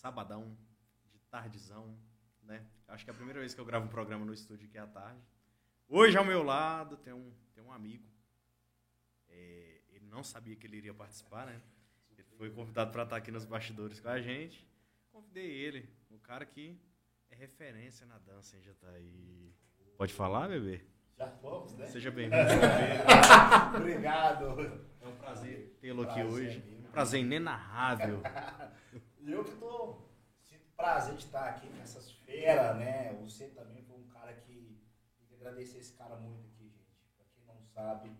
sabadão, de tardezão, né? Acho que é a primeira vez que eu gravo um programa no estúdio aqui à tarde. Hoje ao meu lado tem um, tem um amigo. É, ele não sabia que ele iria participar, né? Ele foi convidado para estar aqui nos bastidores com a gente. Convidei ele, um cara que é referência na dança em Jataí. Pode falar, bebê? Já fomos, né? Seja bem-vindo. Obrigado. É um prazer tê-lo aqui hoje. Um prazer inenarrável. E eu que tô sinto prazer de estar aqui nessas feiras, né? Você também foi um cara que tem que agradecer esse cara muito aqui, gente. Pra quem não sabe,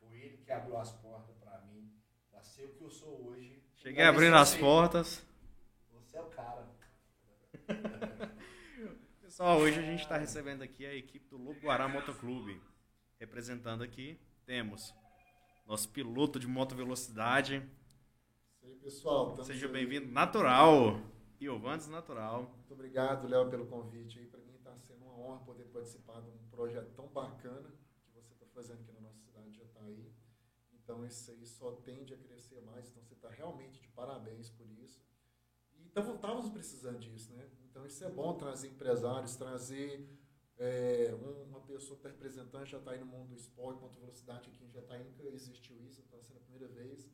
foi ele que abriu as portas pra mim, pra ser o que eu sou hoje. Cheguei abrindo as portas. Você é o cara. Pessoal, hoje a gente está recebendo aqui a equipe do Lobo Guará Motoclube. Representando aqui, temos nosso piloto de moto velocidade. Isso aí, pessoal. Seja bem-vindo, Natural. Iovantes Natural. Muito obrigado, Léo, pelo convite. Para mim está sendo uma honra poder participar de um projeto tão bacana que você está fazendo aqui na nossa cidade de Jataí. Então, isso aí só tende a crescer mais. Então, você está realmente de parabéns por isso. E então, estávamos precisando disso, né? Então, isso é bom trazer empresários, trazer é, um- uma pessoa que está representando Jataí no mundo do esporte, moto velocidade aqui em Jataí. Nunca existiu isso, está sendo a primeira vez.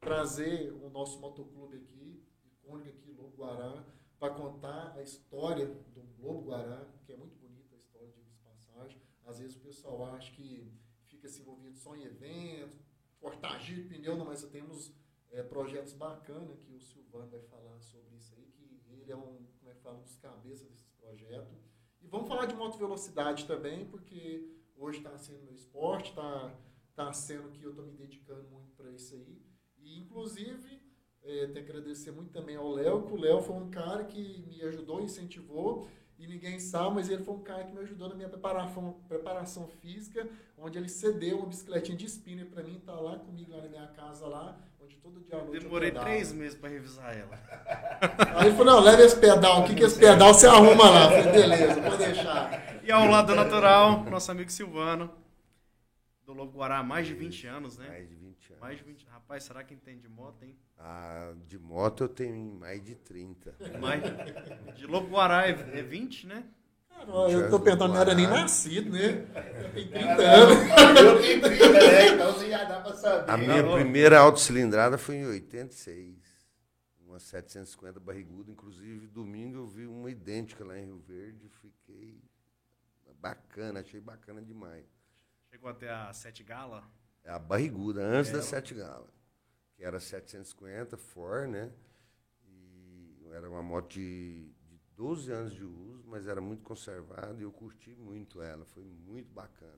Trazer o nosso motoclube aqui, icônico aqui, Lobo Guará, para contar a história do Lobo Guará, que é muito bonita a história, de passagem. Às vezes o pessoal acha que fica se envolvido só em eventos, cortar giro, pneu, não, mas temos é, projetos bacanas que o Silvano vai falar sobre isso aí, que ele é um, como é que fala, um dos cabeças desses projetos. E vamos falar de moto velocidade também, porque hoje está sendo meu esporte, está tá sendo que eu estou me dedicando muito para isso aí. E, inclusive, é, tenho que agradecer muito também ao Léo, que o Léo foi um cara que me ajudou, incentivou, e ninguém sabe, mas ele foi um cara que me ajudou na minha preparação, preparação física, onde ele cedeu uma bicicletinha de spinner para mim, tá lá comigo lá na minha casa lá, onde todo dia à noite eu Demorei três meses para revisar ela. Aí ele falou, não, leva esse pedal aqui, que esse pedal você arruma lá. Eu falei, beleza, pode deixar. E ao lado do Natural, nosso amigo Silvano, do Lobo Guará há mais de 20 anos, né? Mais de 20 anos. Mais de 20 Rapaz, será que entende de moto, hein? Ah, de moto eu tenho mais de 30. Mais... De Lobo Guará é é 20, né? Cara, eu tô pensando, não era nem nascido, né? Eu tenho 30 Não, anos. Eu tenho 30, né? Então você já dá pra saber. A minha Não. primeira autocilindrada foi em 86. Uma 750 barriguda. Inclusive, domingo eu vi uma idêntica lá em Rio Verde. Fiquei bacana, achei bacana demais. Chegou até a Sete Gala. É a barriguda, antes É, da Sete Gala. Que era 750 Ford, né? E era uma moto de, de 12 anos de uso, mas era muito conservada e eu curti muito ela. Foi muito bacana.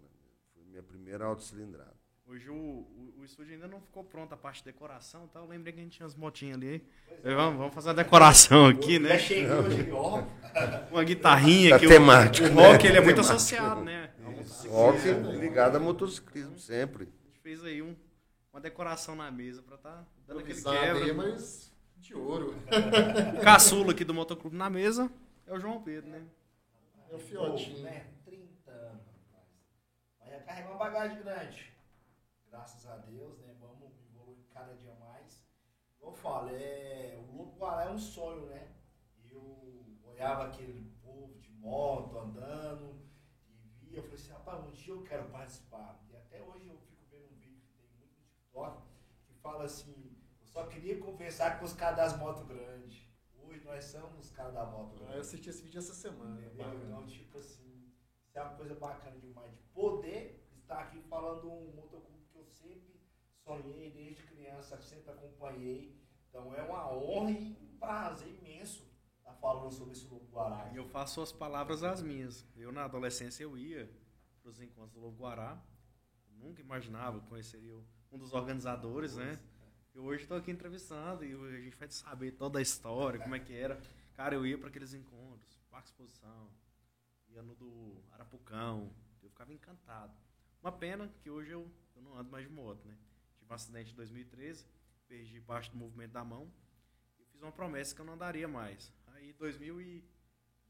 Foi minha primeira autocilindrada. Hoje o, o, o estúdio ainda não ficou pronto a parte de decoração, tá? Eu lembrei que a gente tinha as motinhas ali. Falei, Vamos, vamos fazer uma decoração aqui, né? Cheguei hoje, ó. Uma guitarrinha Da que o- temática, o, né? rock ele é muito associado, né? Rock ligado a motociclismo sempre. Fez aí um, uma decoração na mesa pra tá dando aquele Improvisado aí, quebra. mas de ouro. O caçula aqui do motoclube na mesa é o João Pedro, né? É o fiotinho. né? 30 anos, rapaz. Mas já carrega uma bagagem grande. Graças a Deus, né? Vamos evoluir cada dia mais. Como eu falo, é... o Lobo Guará é um sonho, né? Eu olhava aquele povo de moto andando e via, eu falei assim, rapaz, um dia eu quero participar. E até hoje eu fico vendo um vídeo que tem que fala assim, eu só queria conversar com os caras das motos grandes. Hoje nós somos os caras da moto grande. Eu assisti esse vídeo essa semana. Entendeu? bacana. Então, tipo assim, isso é uma coisa bacana demais de poder estar aqui falando um motoclube que eu sempre sonhei desde criança, sempre acompanhei. Então é uma honra e um prazer imenso estar falando sobre esse Lobo Guará. E eu faço as palavras as minhas. Eu, na adolescência, eu ia para os encontros do Lobo Guará. Eu nunca imaginava que conheceria um dos organizadores, né? E hoje estou aqui entrevistando e a gente vai saber toda a história, como é que era. Cara, eu ia para aqueles encontros, Parque Exposição, ia no do Arapucão, eu ficava encantado. Uma pena que hoje eu, eu não ando mais de moto, né? Tive um acidente em 2013, perdi parte do movimento da mão e fiz uma promessa que eu não andaria mais. Aí,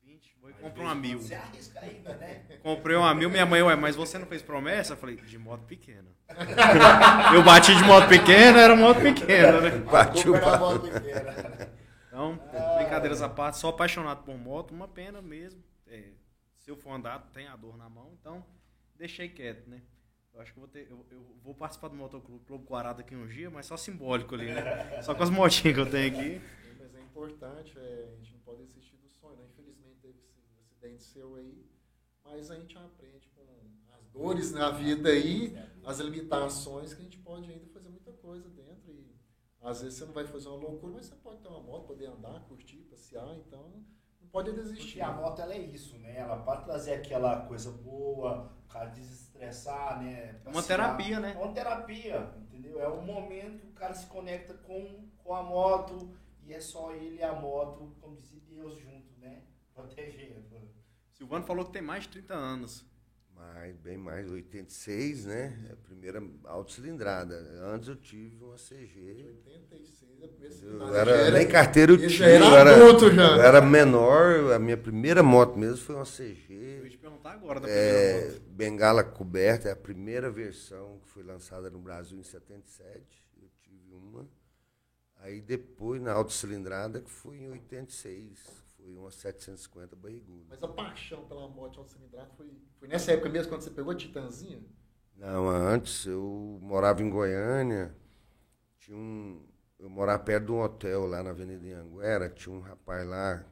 2020, vou e compro uma mil. Você arrisca ainda, né? Comprei uma mil, minha mãe, ué, mas você não fez promessa? Eu falei, de moto pequena. eu bati de moto pequena, era moto pequena, né? Bati a moto pequena. Então, brincadeiras à parte, sou apaixonado por moto, uma pena mesmo. É, se eu for andar, tem a dor na mão, então deixei quieto, né? Eu acho que eu vou, ter, eu, eu vou participar do Motoclube Clube daqui um dia, mas só simbólico ali, né? Só com as motinhas que eu tenho aqui. Mas é importante, é, a gente não pode desistir do sonho, né? Infelizmente teve esse acidente seu aí, mas a gente aprende com as dores na vida aí, as limitações, que a gente pode ainda fazer muita coisa dentro. E às vezes você não vai fazer uma loucura, mas você pode ter uma moto, poder andar, curtir, passear, então não pode desistir. Porque a moto ela é isso, né? Ela pode trazer aquela coisa boa, o cara desestressar, né? É uma terapia, né? É uma terapia, entendeu? É um momento que o cara se conecta com, com a moto e é só ele e a moto, como dizia Deus junto, né? Protegendo. Silvano falou que tem mais de 30 anos. Mais, bem mais, 86, né? É a primeira autocilindrada. Antes eu tive uma CG. 86, a primeira Eu era, nem carteira eu tinha. era eu era, adulto já. eu era menor, a minha primeira moto mesmo foi uma Eu CG. ia te perguntar agora da primeira É, moto. bengala coberta, é a primeira versão que foi lançada no Brasil em 77. Eu tive uma. Aí depois, na autocilindrada, que foi em 86. Foi uma 750 barriguda. Mas a paixão pela moto autocilindrada foi, foi nessa época mesmo, quando você pegou a Titanzinha? Não, antes eu morava em Goiânia. Tinha um, eu morava perto de um hotel lá na Avenida Anguera. Tinha um rapaz lá,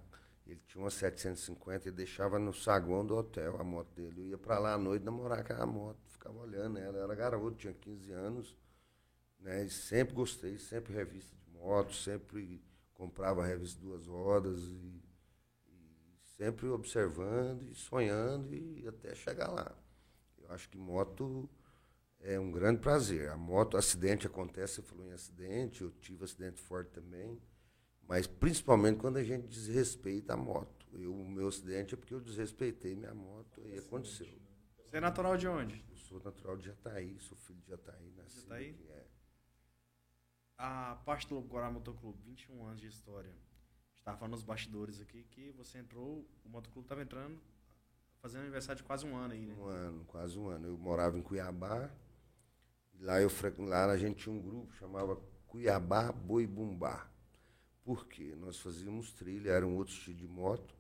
ele tinha uma 750 e deixava no saguão do hotel a moto dele. Eu ia pra lá à noite namorar com a moto, ficava olhando ela. Eu era garoto, tinha 15 anos. Né? E sempre gostei, sempre revista de moto, sempre comprava revista duas rodas e sempre observando e sonhando e até chegar lá. Eu acho que moto é um grande prazer. A moto, acidente acontece, você falou em acidente, eu tive acidente forte também, mas principalmente quando a gente desrespeita a moto. Eu, o meu acidente é porque eu desrespeitei minha moto e aconteceu. Você é natural de onde? Eu sou natural de Jataí, sou filho de Jataí, nasci Jataí? é. A parte do Guará Motoclube, 21 anos de história. Estava falando nos bastidores aqui que você entrou, o motoclube estava entrando, fazendo aniversário de quase um ano aí, né? Um ano, quase um ano. Eu morava em Cuiabá. Lá, eu, lá a gente tinha um grupo chamava Cuiabá Boi Bumbá. Por quê? Nós fazíamos trilha, era um outro estilo de moto.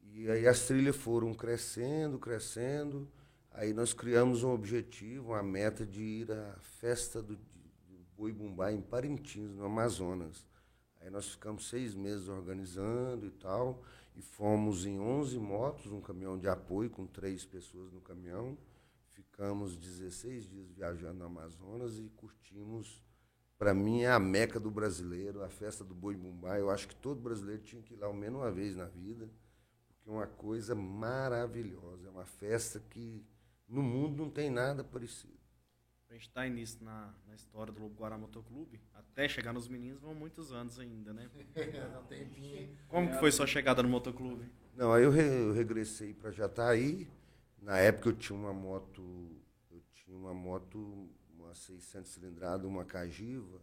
E aí as trilhas foram crescendo, crescendo. Aí nós criamos um objetivo, uma meta de ir à festa do, do Boi Bumbá em Parintins, no Amazonas. Aí nós ficamos seis meses organizando e tal, e fomos em 11 motos, um caminhão de apoio com três pessoas no caminhão. Ficamos 16 dias viajando no Amazonas e curtimos. Para mim é a meca do brasileiro, a festa do Boi Bumbá. Eu acho que todo brasileiro tinha que ir lá ao menos uma vez na vida, porque é uma coisa maravilhosa. É uma festa que no mundo não tem nada parecido. Pra gente dar início na, na história do Lobo Guará Motoclube, até chegar nos meninos vão muitos anos ainda, né? Dá um tempinho. Como que foi sua chegada no motoclube? Não, aí eu, re- eu regressei para Jataí. Na época eu tinha uma moto, eu tinha uma moto, uma 600 cilindrada, uma Cagiva.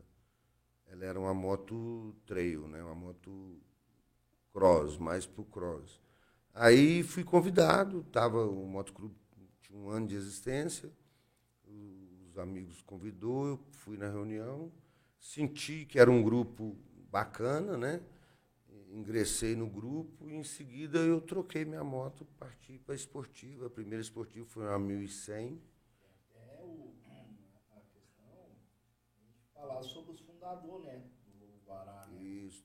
Ela era uma moto trail, né? Uma moto cross, mais pro cross. Aí fui convidado, tava o motoclube tinha um ano de existência. Os amigos convidou, eu fui na reunião, senti que era um grupo bacana, né? ingressei no grupo e em seguida eu troquei minha moto, parti para a esportiva. A primeira esportiva foi uma 1100. É o, a questão, a gente falar sobre os fundadores, né? Do Lobo Guará, né? Isso.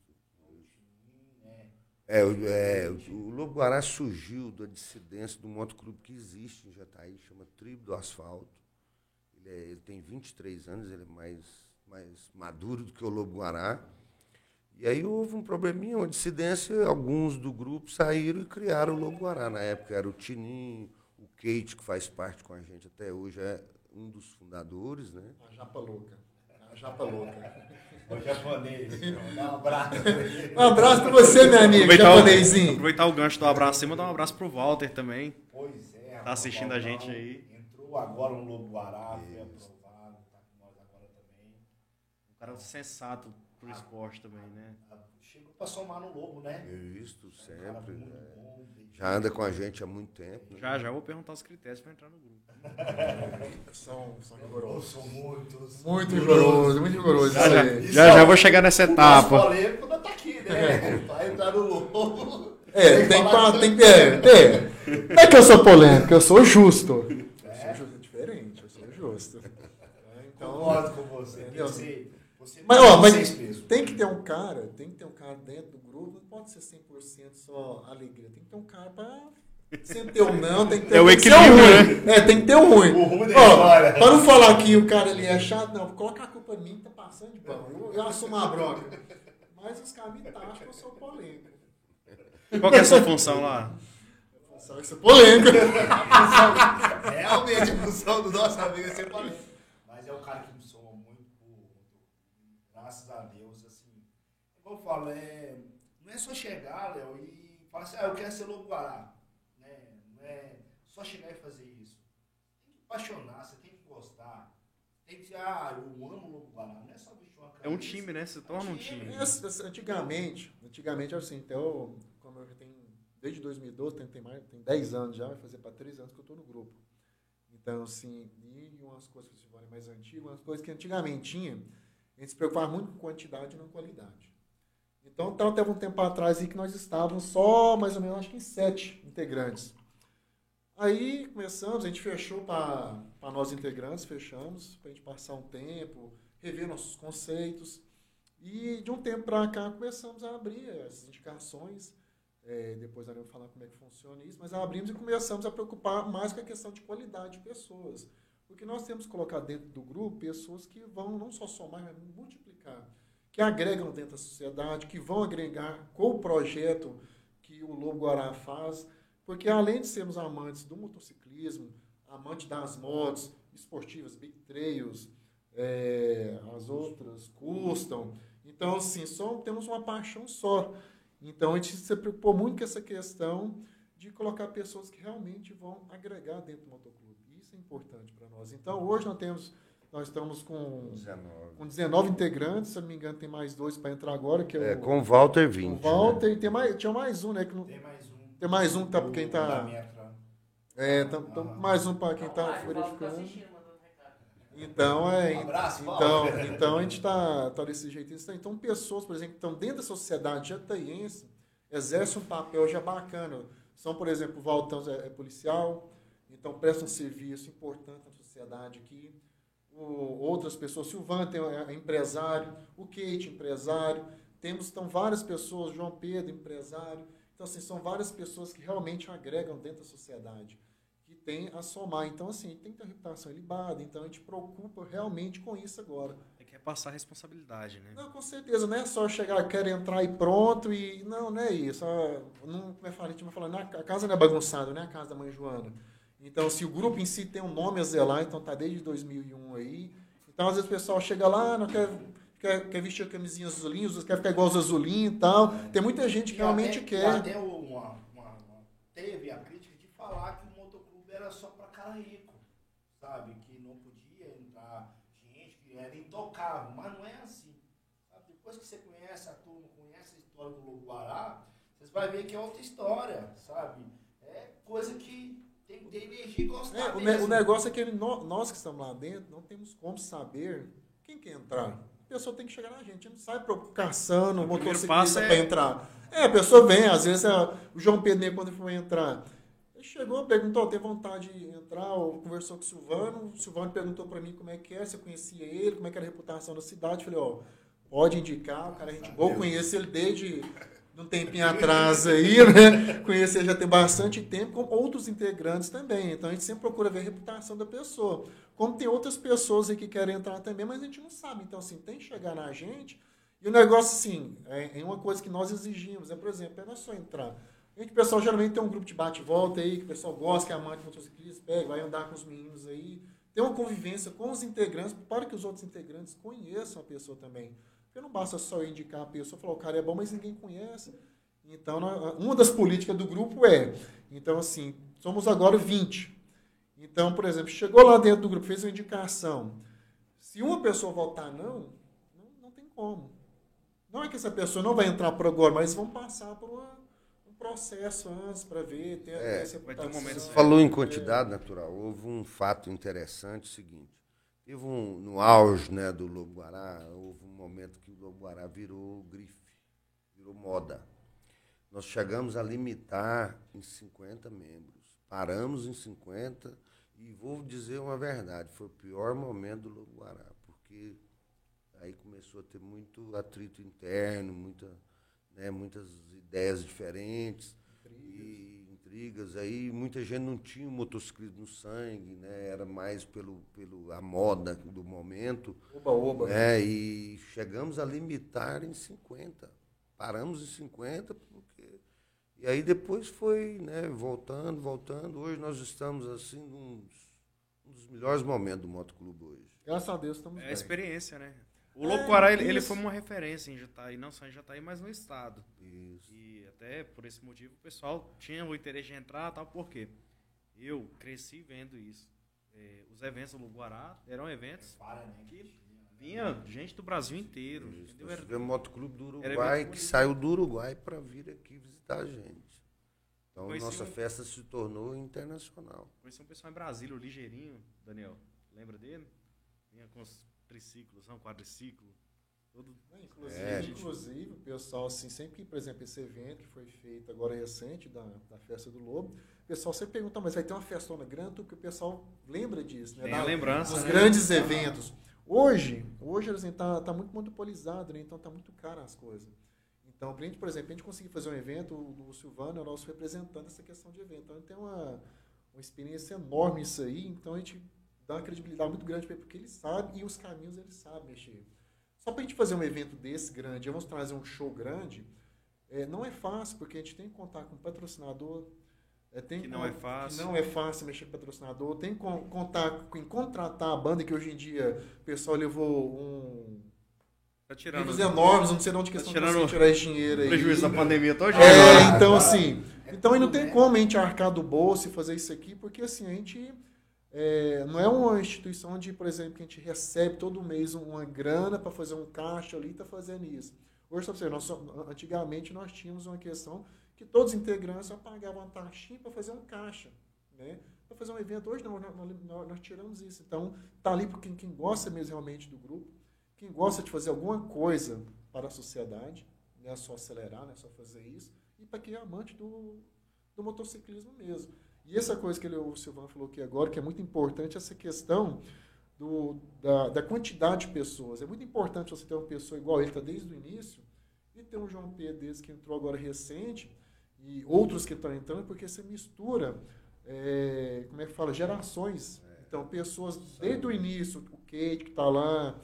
É, o- é, o o Lobo Guará surgiu da dissidência do motoclube que existe em Jataí, chama Tribo do Asfalto. Ele, é- ele tem 23 anos, ele é mais, mais maduro do que o Lobo Guará. E aí houve um probleminha, uma dissidência, alguns do grupo saíram e criaram o Lobo Guará. Na época era o Tininho, o Kate, que faz parte com a gente até hoje, é um dos fundadores, né? A japa louca. A japa louca. O japonês, então, dá um abraço. Um abraço pra você, meu amigo, Aproveitar o, japonesinho. aproveitar o gancho do abraço e mandar um abraço pro Walter também. Pois é. Tá assistindo a gente aí. Agora no Lobo Guará, foi aprovado, tá com nós agora também. Um cara sensato pro esporte também, né? Ah, chegou pra somar no Lobo, né? Isso, É um cara sempre. muito é. bom. Já anda com a gente há muito tempo. né? Já já vou perguntar os critérios pra entrar no grupo. São, são rigorosos. são muitos. Muito rigoroso, muito rigoroso. Já, já, já, já vou chegar nessa O nosso etapa. polêmico não tá aqui, né? Vai entrar no Lobo. É, tem que, tem que é, é. Não é que eu sou polêmico, eu sou justo. Eu É. sou justo, é diferente, justo. É, Então, Concordo com você. Ser. Você Mas, tem ó, que mas tem que ter um cara, tem que ter um cara dentro do grupo, não pode ser 100% só alegria. Tem que ter um cara pra sempre ter um não, tem que ter É o um equilíbrio, ruim. É, tem que ter um ruim. O ruim Ó. Pra não falar que o cara ali é chato, não, coloca a culpa em mim que tá passando de pão. Eu, eu assumo a bronca. Mas os caras me taxam que eu sou polêmico. Qual que é a sua função lá? Só que sou polêmico. Realmente, a função do nosso amigo é ser polêmico. Mas é um cara que me soma muito, graças a Deus, assim. Como eu falo, é, não é só chegar, Léo, e falar assim, ah, eu quero ser lobo guará. Né? Não é só chegar e fazer isso. Tem que apaixonar, você tem que gostar. Tem que dizer, ah, eu amo o lobo guará. Não é só vestir uma camisa. É um time, né? Se torna um time. É, Antigamente, antigamente assim, então, como eu já tenho, desde 2012, tem, tem, mais, tem 10 anos já, vai fazer para 3 anos que eu estou no grupo. Então, assim, e umas coisas que se mais antigas, umas coisas que antigamente tinha, a gente se preocupava muito com quantidade e não qualidade. Então, então teve um tempo atrás aí que nós estávamos só, mais ou menos, acho que em sete integrantes. Aí começamos, a gente fechou para nós integrantes, fechamos, para a gente passar um tempo, rever nossos conceitos. E de um tempo para cá começamos a abrir as indicações. É, depois nós vamos falar como é que funciona isso, mas abrimos e começamos a preocupar mais com a questão de qualidade de pessoas. Porque nós temos que colocar dentro do grupo pessoas que vão não só somar, mas multiplicar. Que agregam dentro da sociedade, que vão agregar com o projeto que o Lobo Guará faz. Porque além de sermos amantes do motociclismo, amantes das motos esportivas, big trails, é, as outras custam. Então, assim, só temos uma paixão só. Então, a gente se preocupou muito com essa questão de colocar pessoas que realmente vão agregar dentro do motoclube. Isso é importante para nós. Então, hoje nós temos, nós estamos com, 19. com 19 integrantes, se eu não me engano, tem mais dois para entrar agora, que é, É, o, com o Walter o 20. Walter, e tem mais, tinha mais um, né? Que não, Tem mais um. Tem mais um que tá pra quem tá- Metra. é, tam, tam- mais um para quem está Ah, tá verificando. Então, é, Um abraço, então, então a gente está tá desse jeito. Então, pessoas, por exemplo, que estão dentro da sociedade jataiense, exercem um papel já bacana. São, por exemplo, o Valtão é, é policial, então presta um serviço importante na sociedade aqui. O- outras pessoas, Silvan tem, é, é empresário, o Kate, empresário. Temos então várias pessoas, João Pedro, empresário. Então, assim, são várias pessoas que realmente agregam dentro da sociedade, tem a somar. Então, assim, tem que ter uma reputação ilibada, então a gente preocupa realmente com isso agora. É que é passar responsabilidade, né? Não, com certeza, não é só chegar, quero entrar e pronto, e não, não é isso. Ah, Não, como é que fala, a gente vai falar, não é- a casa não é bagunçada, não é a casa da mãe Joana. Então, se o grupo em si tem um nome a zelar, então tá desde 2001 aí. Então, às vezes o pessoal chega lá, não quer, quer, quer vestir a camisinha azulinha, quer ficar igual os azulhinhos e tal. Tem muita gente que E realmente até, quer. até uma, uma- uma- teve a crítica de falar que o motoclube era só para cara rico, sabe? Que não podia entrar gente que intocável, mas não é assim. sabe? Depois que você conhece a turma, conhece a história do Lobo Guará, vocês vão ver que é outra história, sabe? É coisa que tem que ter energia e gostar É, o, ne- mesmo. o negócio é que nó- nós que estamos lá dentro não temos como saber quem quer entrar. A pessoa tem que chegar na gente. A gente não sai caçando motociclista passo é- para entrar. É, a pessoa vem, às vezes é, o João Pedro, quando foi entrar, chegou, perguntou, tem vontade de entrar, ou conversou com o Silvano. O Silvano perguntou para mim como é que é, se eu conhecia ele, como é que era a reputação da cidade. Eu falei, ó, pode indicar, o cara é gente boa, conheço ele desde um tempinho atrás aí, né? Conheço ele já tem bastante tempo, com outros integrantes também. Então a gente sempre procura ver a reputação da pessoa. Como tem outras pessoas aí que querem entrar também, mas a gente não sabe. Então, assim, tem que chegar na gente. E o negócio, assim, é, é uma coisa que nós exigimos. É, por exemplo, é não é só entrar. A gente, pessoal geralmente tem um grupo de bate-volta aí, que o pessoal gosta, que é amante de motociclista, pega, vai andar com os meninos aí. Tem uma convivência com os integrantes, para que os outros integrantes conheçam a pessoa também. Porque não basta só eu indicar a pessoa, falar, o cara é bom, mas ninguém conhece. Então, uma das políticas do grupo é, então assim, somos agora 20. Então, por exemplo, chegou lá dentro do grupo, fez uma indicação. Se uma pessoa votar não, não, não tem como. Não é que essa pessoa não vai entrar por agora, mas vão passar por uma, um processo antes para ver, ter É, essa vai ter um momento certo. Falou em quantidade natural. Houve um fato interessante, o seguinte. Teve um, no auge né, do Lobo Guará, houve um momento que o Lobo Guará virou grife, virou moda. Nós chegamos a limitar em 50 membros. Paramos em 50 e vou dizer uma verdade, foi o pior momento do Lobo Guará, porque aí começou a ter muito atrito interno, muita, né, muitas ideias diferentes e intrigas aí muita gente não tinha o motociclismo no sangue né era mais pelo pelo a moda do momento Oba, oba. né e chegamos a limitar em 50 paramos em 50 porque e aí depois foi né voltando voltando hoje nós estamos assim num um dos melhores momentos do motoclube hoje Graças a Deus estamos É a bem. experiência, né? O É, Lobo Guará, ele, ele foi uma referência em Jataí, não só em Jataí, mas no estado. isso E até por esse motivo o pessoal tinha o interesse de entrar tal, por quê? Eu cresci vendo isso. É, os eventos do Lobo Guará eram eventos Para, né? que vinha gente do Brasil inteiro. Isso. Nós Era- motoclube do Uruguai que saiu do Uruguai para vir aqui visitar a gente então Conheci nossa um- festa se tornou internacional Conheci um pessoal em Brasília, o Ligeirinho, Daniel. Lembra dele? Vinha com os triciclos, não, quadriciclo. Todo... Inclusive, É. inclusive, o pessoal, assim, sempre que, por exemplo, esse evento que foi feito agora recente, da, da Festa do Lobo, o pessoal sempre pergunta, mas vai ter uma festona grande, porque o pessoal lembra disso, né? Tem a Da- lembrança, Dos né? grandes eventos. Hoje, hoje assim, tá, tá muito monopolizado, né? Então tá muito caro as coisas. Então, pra gente, por exemplo, a gente conseguir fazer um evento, o, o Silvano é o nosso representante dessa questão de evento. Então, ele tem uma, uma experiência enorme nisso aí, então a gente dá uma credibilidade muito grande para ele, porque ele sabe e os caminhos ele sabe mexer. Só para a gente fazer um evento desse grande, vamos trazer um show grande, é, não é fácil, porque a gente tem que contar com patrocinador, é, tem Que não é fácil. que não é fácil mexer com patrocinador, tem que con- contar com contratar a banda, que hoje em dia o pessoal levou um Tá tirando livros enormes, não sei de onde Tá questão tirando de tirar esse dinheiro aí. prejuízo da pandemia todo É, então assim, então aí não tem como a gente arcar do bolso e fazer isso aqui, porque assim, a gente é, não é uma instituição onde, por exemplo, que a gente recebe todo mês uma grana para fazer um caixa ali e tá fazendo isso. Hoje, você, nós, antigamente nós tínhamos uma questão que todos os integrantes só pagavam uma taxinha para fazer um caixa, né? Para fazer um evento. Hoje não, nós, nós- tiramos isso. Então, tá ali para quem, quem gosta mesmo realmente do grupo, quem gosta de fazer alguma coisa para a sociedade, não é só acelerar, não é só fazer isso, e para quem é amante do, do motociclismo mesmo. E essa coisa que ele, o Silvano falou aqui agora, que é muito importante, essa questão do, da, da quantidade de pessoas. É muito importante você ter uma pessoa igual ele, está desde o início, e ter um João Pedro desse que entrou agora recente, e outros que estão entrando, porque você mistura, é, como é que fala, gerações. Então, pessoas desde o início, o Kate que está lá,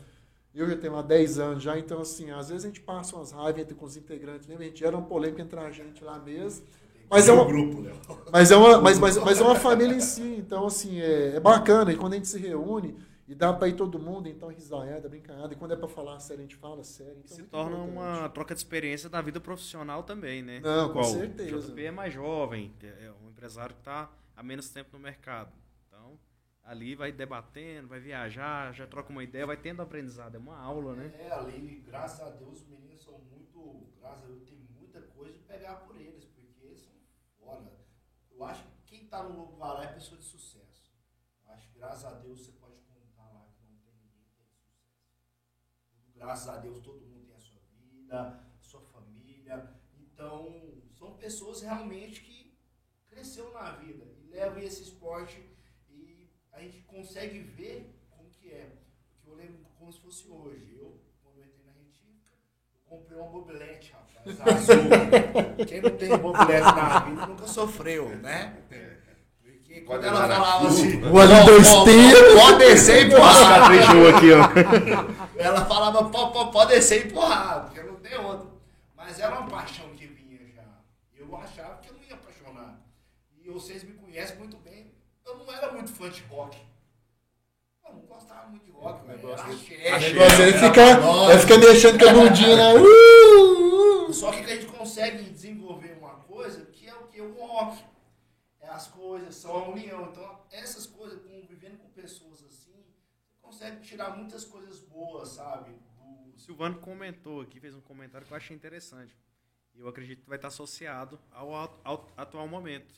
eu já tenho lá 10 anos já, então assim, às vezes a gente passa umas raivas entre com os integrantes, né? A gente gera uma polêmica entre a gente lá mesmo. Mas é, um uma, grupo, Léo. mas, é uma, mas, mas, mas é uma família em si, então assim, é, é bacana, e quando a gente se reúne, e dá para ir todo mundo, então risada, brincada, e quando é para falar sério, a gente fala sério. Então, é se torna importante. uma troca de experiência da vida profissional também, né? Não, com Igual certeza. O JP é mais jovem, é um empresário que está há menos tempo no mercado. Então, ali vai debatendo, vai viajar, já troca uma ideia, vai tendo aprendizado. É uma aula, né? É, ali, graças a Deus, os meninos são muito. Graças a Deus, tem muita coisa de pegar por eles, porque eles são fora. Eu acho que quem tá no Lobo Guará é pessoa de sucesso. Eu acho que, graças a Deus, você pode contar lá que não tem ninguém que tem sucesso. Graças a Deus, todo mundo tem a sua vida, a sua família. Então, são pessoas realmente que cresceu na vida e levam esse esporte e a gente consegue ver como que é. Porque eu lembro como se fosse hoje. Eu, quando eu entrei na retífica, eu comprei uma mobilete, rapaz, azul. Quem não tem mobilete na vida nunca sofreu, né? Porque quando ela falava assim, O ali dois pode descer e empurrar. Aqui, ó. Ela falava, "Pô, pô, pode descer e empurrar, porque não tem outra. Mas era uma paixão que vinha já. Eu achava que eu não ia apaixonar. E vocês me conhecem muito bem. Eu não era muito fã de rock. Eu não gostava muito de rock, O negócio ele fica, ele fica mexendo com a bundinha lá. Uh, uh. Só que a gente consegue desenvolver uma coisa que é o que? O rock. É as coisas, são a união. Então, essas coisas, convivendo com pessoas assim, você consegue tirar muitas coisas boas, sabe? O Silvano comentou aqui, fez um comentário que eu achei interessante. E eu acredito que vai estar associado ao, ao atual momento.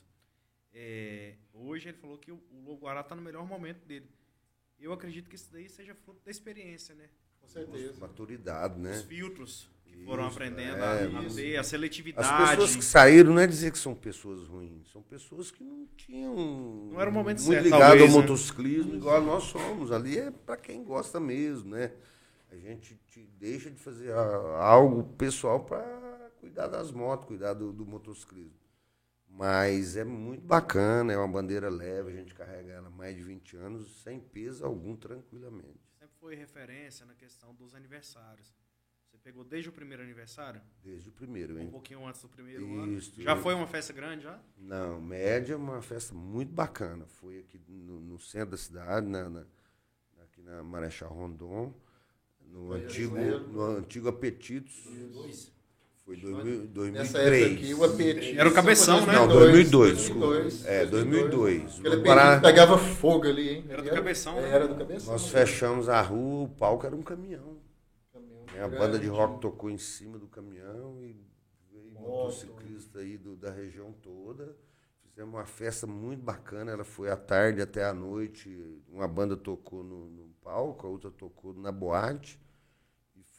É, hoje ele falou que o, o Lobo Guará está no melhor momento dele. Eu acredito que isso daí seja fruto da experiência, né? Com certeza. Maturidade, né? Os filtros que foram Isso, aprendendo é, a, a ver, a As seletividade. pessoas que saíram não é dizer que são pessoas ruins, são pessoas que não tinham. Não era o momento muito certo, ligado talvez, ao né? motociclismo, igual nós somos. Ali é para quem gosta mesmo, né? A gente te- deixa de fazer algo pessoal para cuidar das motos, cuidar do, do motociclismo. Mas é muito bacana, é uma bandeira leve, a gente carrega ela há mais de 20 anos, sem peso algum, tranquilamente. Sempre foi referência na questão dos aniversários. Você pegou desde o primeiro aniversário? Desde o primeiro, Um hein? pouquinho antes do primeiro ano? Isso. Já foi uma festa grande, já? Não, média é uma festa muito bacana. Foi aqui no, no centro da cidade, na, na- aqui na Marechal Rondon, no Foi antigo, no antigo Apetitos. Dois. Foi 2000, Nessa época 2003. aqui, o apetite. Era o cabeção, né? Não, 2002, 2002. desculpa. É, 2002. Aquele Pará- pegava fogo ali, hein? Era do cabeção, né? Era do cabeção. Nós fechamos a rua, o palco era um caminhão. Caminhão né? A banda de rock tocou em cima do caminhão e veio Moto. motociclista aí do- da região toda. Fizemos uma festa muito bacana, ela foi à tarde até à noite. Uma banda tocou no, no palco, a outra tocou na boate.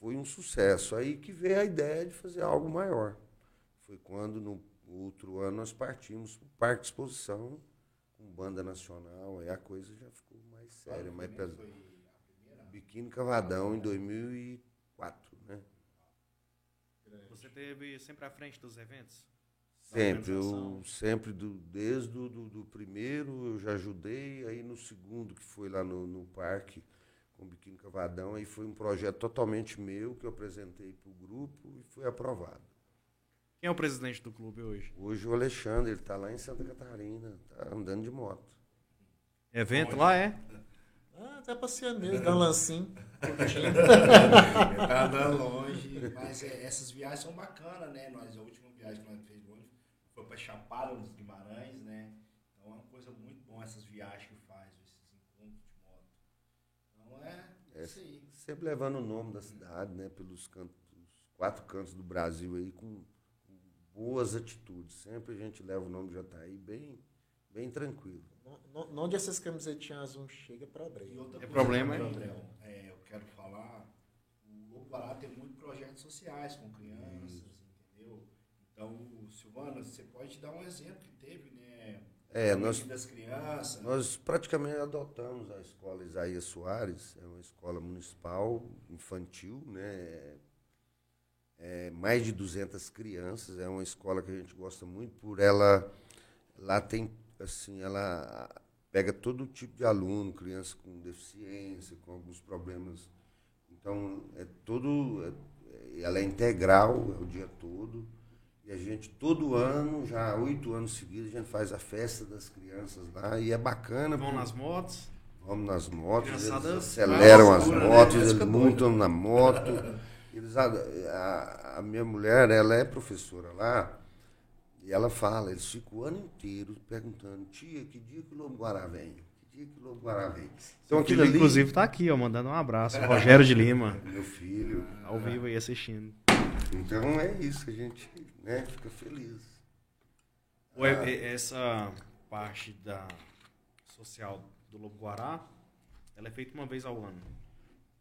Foi um sucesso. Aí que veio a ideia de fazer algo maior. Foi quando no outro ano nós partimos para o Parque de Exposição com banda nacional. Aí a coisa já ficou mais séria, mais pesada. Biquíni Cavadão em 2004, né? Você teve sempre à frente dos eventos? Sempre, eu sempre, do, desde o do, do primeiro eu já ajudei, aí no segundo, que foi lá no, no parque com o Biquíni Cavadão, aí foi um projeto totalmente meu que eu apresentei para o grupo e foi aprovado. Quem é o presidente do clube hoje? Hoje o Alexandre, ele está lá em Santa Catarina, está andando de moto. Evento lá é? Ah, tá passeando mesmo, dá um lancinho. curtindo. tá andando longe. Mas é, essas viagens são bacanas, né? Nós, a última viagem que nós fizemos hoje foi pra Chapada dos Guimarães, né? Então é uma coisa muito boa essas viagens que faz, esses encontros de moto. Então é, É. aí. Sempre levando o nome da cidade, né, pelos cantos, quatro cantos do Brasil aí, com, boas atitudes. Sempre a gente leva o nome do Jataí bem, bem tranquilo. Não- não- Onde essas camisetinhas azul chega, E problema. outra É coisa problema? André, é, eu quero falar, o Lobo Guará tem muitos projetos sociais com crianças, entendeu? Então, Silvana, você pode dar um exemplo que teve, né? É, nós, das crianças. nós praticamente adotamos a escola Isaías Soares, é uma escola municipal infantil, né? É mais de 200 crianças, é uma escola que a gente gosta muito por ela lá tem assim, ela pega todo tipo de aluno, criança com deficiência, com alguns problemas. Então, é todo é- ela é integral, é o dia todo. E a gente, todo ano, já há oito anos seguidos, a gente faz a festa das crianças lá. E é bacana. Vão porque- nas motos? Vamos nas motos, eles aceleram as né? motos, Parece eles é montam na moto. Eles, a, a- a minha mulher, ela é professora lá, e ela fala, eles ficam o ano inteiro perguntando, tia, que dia que o Lobo Guará vem? Que dia que o Lobo Guará vem? Então aquilo ali, Inclusive tá aqui, ó, mandando um abraço. Rogério de Lima, meu filho. ao vivo aí assistindo. Então é isso, a gente né, fica feliz. Ou é- é- essa parte da social do Lobo Guará, ela é feita uma vez ao ano.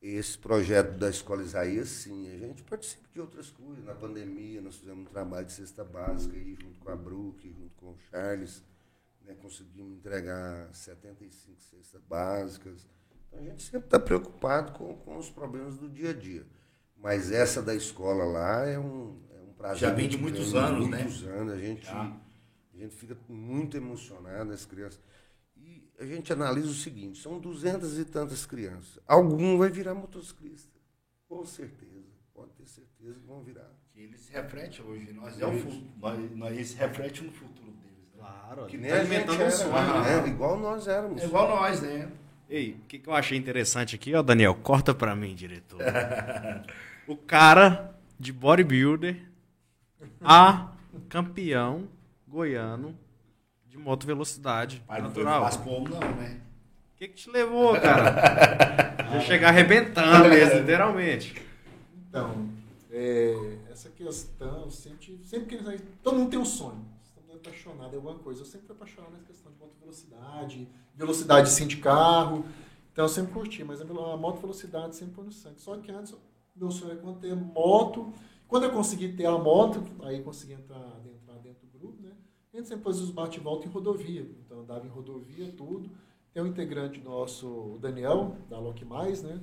Esse projeto da Escola Isaías, sim, a gente participa de outras coisas. Na pandemia, nós fizemos um trabalho de cesta básica aí, junto com a Brook, junto com o Charles. Né, conseguimos entregar 75 cestas básicas. Então, a gente sempre está preocupado com, com os problemas do dia a dia. Mas essa da escola lá é um, é um prazer. Já vem de muito muitos grande, anos, né? muitos anos. A gente, Já. a gente fica muito emocionado, as crianças. E a gente analisa o seguinte: são duzentas e tantas crianças. Algum vai virar motociclista. Com certeza. Pode ter certeza que vão virar. Que eles se refletem hoje. Nós é o futuro. Nós, nós, eles se refletem no futuro deles. Né? Claro, Que tá nem a gente era, um sonho, né? né? Igual nós éramos. É igual nós, né? Ei, o que, que eu achei interessante aqui, ó, Daniel? Corta pra mim, diretor. o cara de bodybuilder, a campeão goiano de moto velocidade Pai não natural. faz como não, né? O que, que te levou, cara? Já chegar arrebentando mesmo, literalmente. Então, é, essa questão, sempre, sempre que todo mundo tem um sonho. Estamos apaixonados em alguma coisa. Eu sempre fui apaixonado nessa questão de moto velocidade, velocidade sim de carro. Então eu sempre curti, mas a moto velocidade sempre foi no sangue. Só que antes, meu sonho era quando ter moto. Quando eu consegui ter a moto, aí consegui entrar, entrar dentro do grupo, né? A gente sempre fazia os bate e volta em rodovia. Então andava em rodovia, tudo. Tem um integrante nosso, o Daniel, da Lock Mais, né?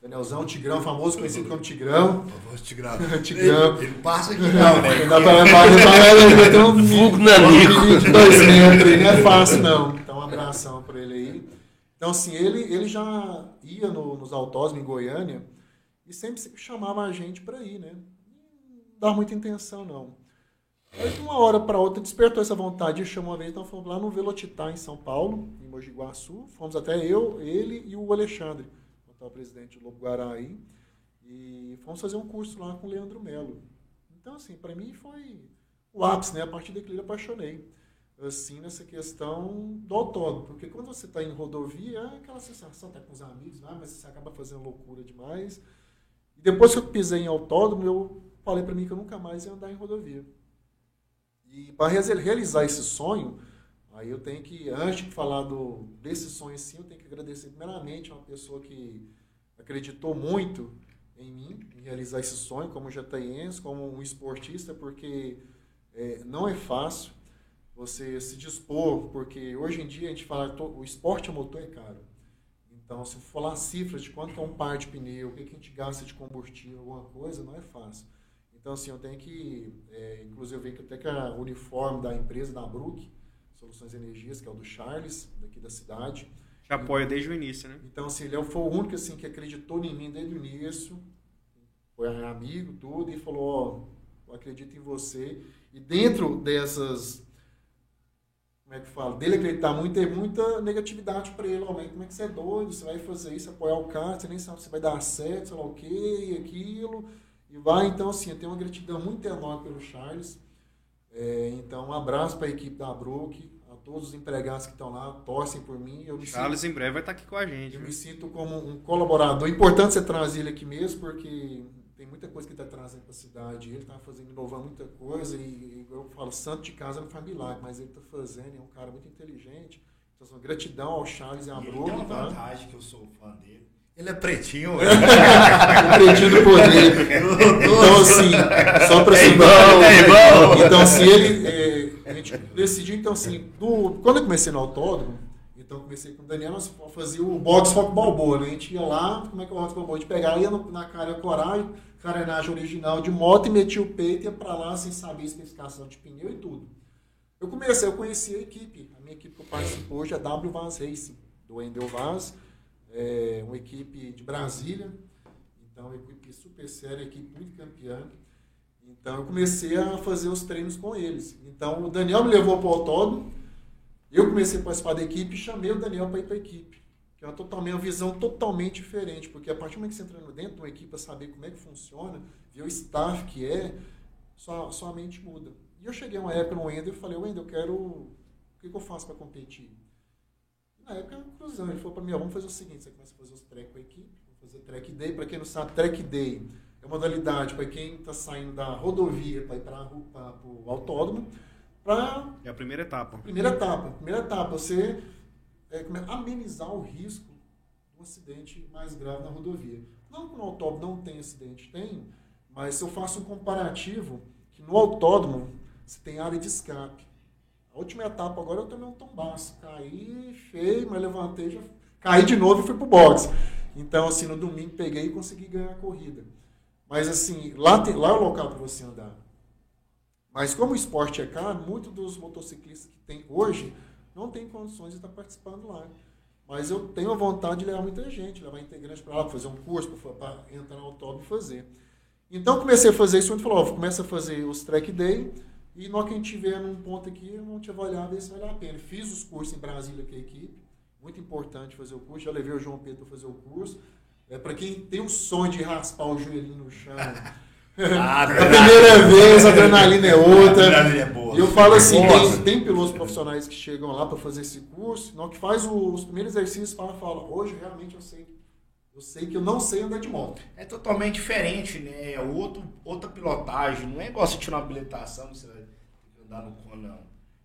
Danielzão, Tigrão, famoso, conhecido como Tigrão. Famoso Tigrão. Tigrão. Ele, ele passa aqui não, né? Dá pra levar, ele tem um vulgo na de dois metros, não é fácil não. Então, um abração pra ele aí. Então, assim, ele, ele já ia no, nos autódromos em Goiânia e sempre, sempre chamava a gente para ir, né? Dá muita intenção, não. Aí, de uma hora para outra, despertou essa vontade e chamou uma vez, então fomos lá no Velotitá, em São Paulo, em Mogi Guaçu. Fomos até eu, ele e o Alexandre o presidente do Lobo Guaraí, e fomos fazer um curso lá com o Leandro Melo. Então, assim, para mim foi o ápice, né? A partir daquilo eu apaixonei, assim, nessa questão do autódromo, porque quando você está em rodovia, é aquela sensação, tá com os amigos, ah, mas você acaba fazendo loucura demais. E depois que eu pisei em autódromo, eu falei para mim que eu nunca mais ia andar em rodovia. E para realizar esse sonho, Aí eu tenho que, antes de falar do, desse sonho sim, eu tenho que agradecer primeiramente a uma pessoa que acreditou muito em mim, em realizar esse sonho, como jataiense, como um esportista, porque é, não é fácil você se dispor, porque hoje em dia a gente fala o esporte motor é caro. Então, se for falar cifras de quanto é um par de pneu, o que a gente gasta de combustível, alguma coisa, não é fácil. Então, assim, eu tenho que, é, inclusive eu vejo que até que a uniforme da empresa, da Brook, Soluções Energias, que é o do Charles, daqui da cidade. Que apoia desde o início, né? Então, assim, ele foi o único assim, que acreditou em mim desde o início, foi amigo, tudo, e falou, ó, eu acredito em você. E dentro dessas, como é que fala, dele acreditar muito, tem muita negatividade para ele, ó, como é que você é doido, você vai fazer isso, apoiar o cara, você nem sabe se vai dar certo, sei lá o quê, aquilo, e vai, então, assim, eu tenho uma gratidão muito enorme pelo Charles, é, então, um abraço para a equipe da Brook, a todos os empregados que estão lá, torcem por mim. Eu Charles sinto, em breve vai estar aqui com a gente. Eu viu? me sinto como um colaborador. Importante você trazer ele aqui mesmo, porque tem muita coisa que ele está trazendo para a cidade. Ele está fazendo, inovando muita coisa. E, eu falo, santo de casa não faz milagre, mas ele está fazendo, é um cara muito inteligente. Então, gratidão ao Charles e à Brook. Tem uma tá? vantagem que eu sou fã dele ele é pretinho. o pretinho do poder. então, assim, só para ser bom. Então, assim, ele. É, a gente decidiu, então, assim, do, quando eu comecei no autódromo, então comecei com o Daniel, nós fazíamos o box foco balboa, né? A gente ia lá, como é que é o box balboa? A gente pegava, ia no, na cara coragem, carenagem original de moto e metia o peito e ia pra lá sem saber especificação de pneu e tudo. Eu comecei, eu conheci a equipe. A minha equipe que eu participo hoje é a W Vaz Racing, do Endel Vaz é, uma equipe de Brasília, então uma equipe super séria, equipe muito campeã. Então eu comecei a fazer os treinos com eles. Então o Daniel me levou para o autódromo, eu comecei a participar da equipe e chamei o Daniel para ir para a equipe. Que é uma, totalmente, uma visão totalmente diferente, porque a partir do momento que você entra dentro de uma equipe para saber como é que funciona, ver o staff que é, sua, sua mente muda. E eu cheguei uma época no Wender e falei, Wender, eu quero. O que, que eu faço para competir? Na época, cruzando, ele falou para mim, ó, vamos fazer o seguinte, você começa a fazer os track com a equipe, vamos fazer track day, para quem não sabe, track day é modalidade para quem está saindo da rodovia para ir para o autódromo, para... É a primeira etapa. Primeira etapa. Primeira etapa, você é, amenizar o risco do acidente mais grave na rodovia. Não que no autódromo não tem acidente, tem, mas se eu faço um comparativo, que no autódromo você tem área de escape. A última etapa agora eu tomei um tombaço. Caí feio, mas levantei, já caí de novo e fui pro boxe. Então, assim, no domingo peguei e consegui ganhar a corrida. Mas, assim, lá, tem, lá é o local para você andar. Mas como o esporte é caro, muitos dos motociclistas que tem hoje não tem condições de estar participando lá. Mas eu tenho a vontade de levar muita gente, levar integrante para lá, fazer um curso, para entrar no autódromo e fazer. Então comecei a fazer isso, e falou, começa a fazer os track day, e hora que a gente tiver num ponto aqui, a gente vai olhar ver se vale a pena. Fiz os cursos em Brasília com a equipe, muito importante fazer o curso. Já levei o João Pedro para fazer o curso. É para quem tem o sonho de raspar o joelhinho no chão. Ah, a primeira vez, a adrenalina é outra. Adrenalina é boa. E eu falo assim: tem, tem, pilotos profissionais que chegam lá para fazer esse curso, hora que faz os primeiros exercícios, fala, fala, hoje realmente eu sei Eu sei que eu não sei andar de moto. É totalmente diferente, né? É outro, outra pilotagem. Não é igual você tirar uma habilitação, você no cone, não.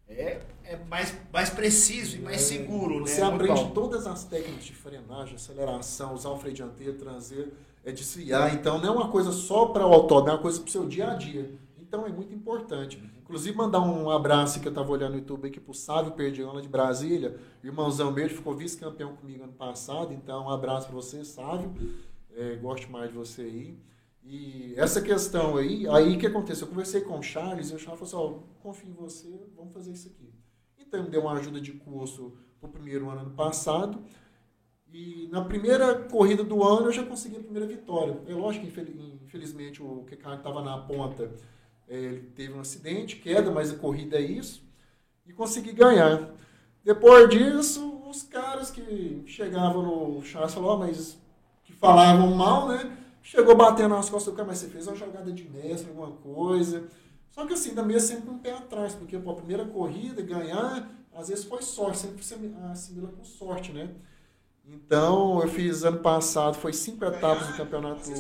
É, é mais, mais preciso e mais seguro, Você né? aprende bom. todas as técnicas de frenagem, aceleração, usar o freio dianteiro, traseiro, é desviar. Então, não é uma coisa só para o autódromo, é uma coisa para o seu dia a dia. Então, é muito importante. Inclusive, mandar um abraço que eu estava olhando no YouTube aqui para o Sávio Perdigão, lá de Brasília. Irmãozão meu, ele ficou vice-campeão comigo ano passado. Então, um abraço para você, Sávio. É, gosto mais de você aí. E essa questão aí, aí que aconteceu? Eu conversei com o Charles e o Charles falou assim, ó, confio em você, vamos fazer isso aqui. Então, me deu uma ajuda de curso para o primeiro ano ano passado. E na primeira corrida do ano eu já consegui a primeira vitória. É lógico que infel- infelizmente o que estava na ponta eh, ele teve um acidente, queda, mas a corrida é isso. E consegui ganhar. Depois disso, os caras que chegavam no Charles falaram, "Ó, mas que falavam mal, né? Chegou batendo nas costas do cara, mas você fez uma jogada de mestre, alguma coisa. Só que assim, também é sempre um pé atrás, porque pô, a primeira corrida, ganhar, às vezes foi sorte, sempre se assimila com sorte, né? Então, eu fiz ano passado, foi cinco etapas do campeonato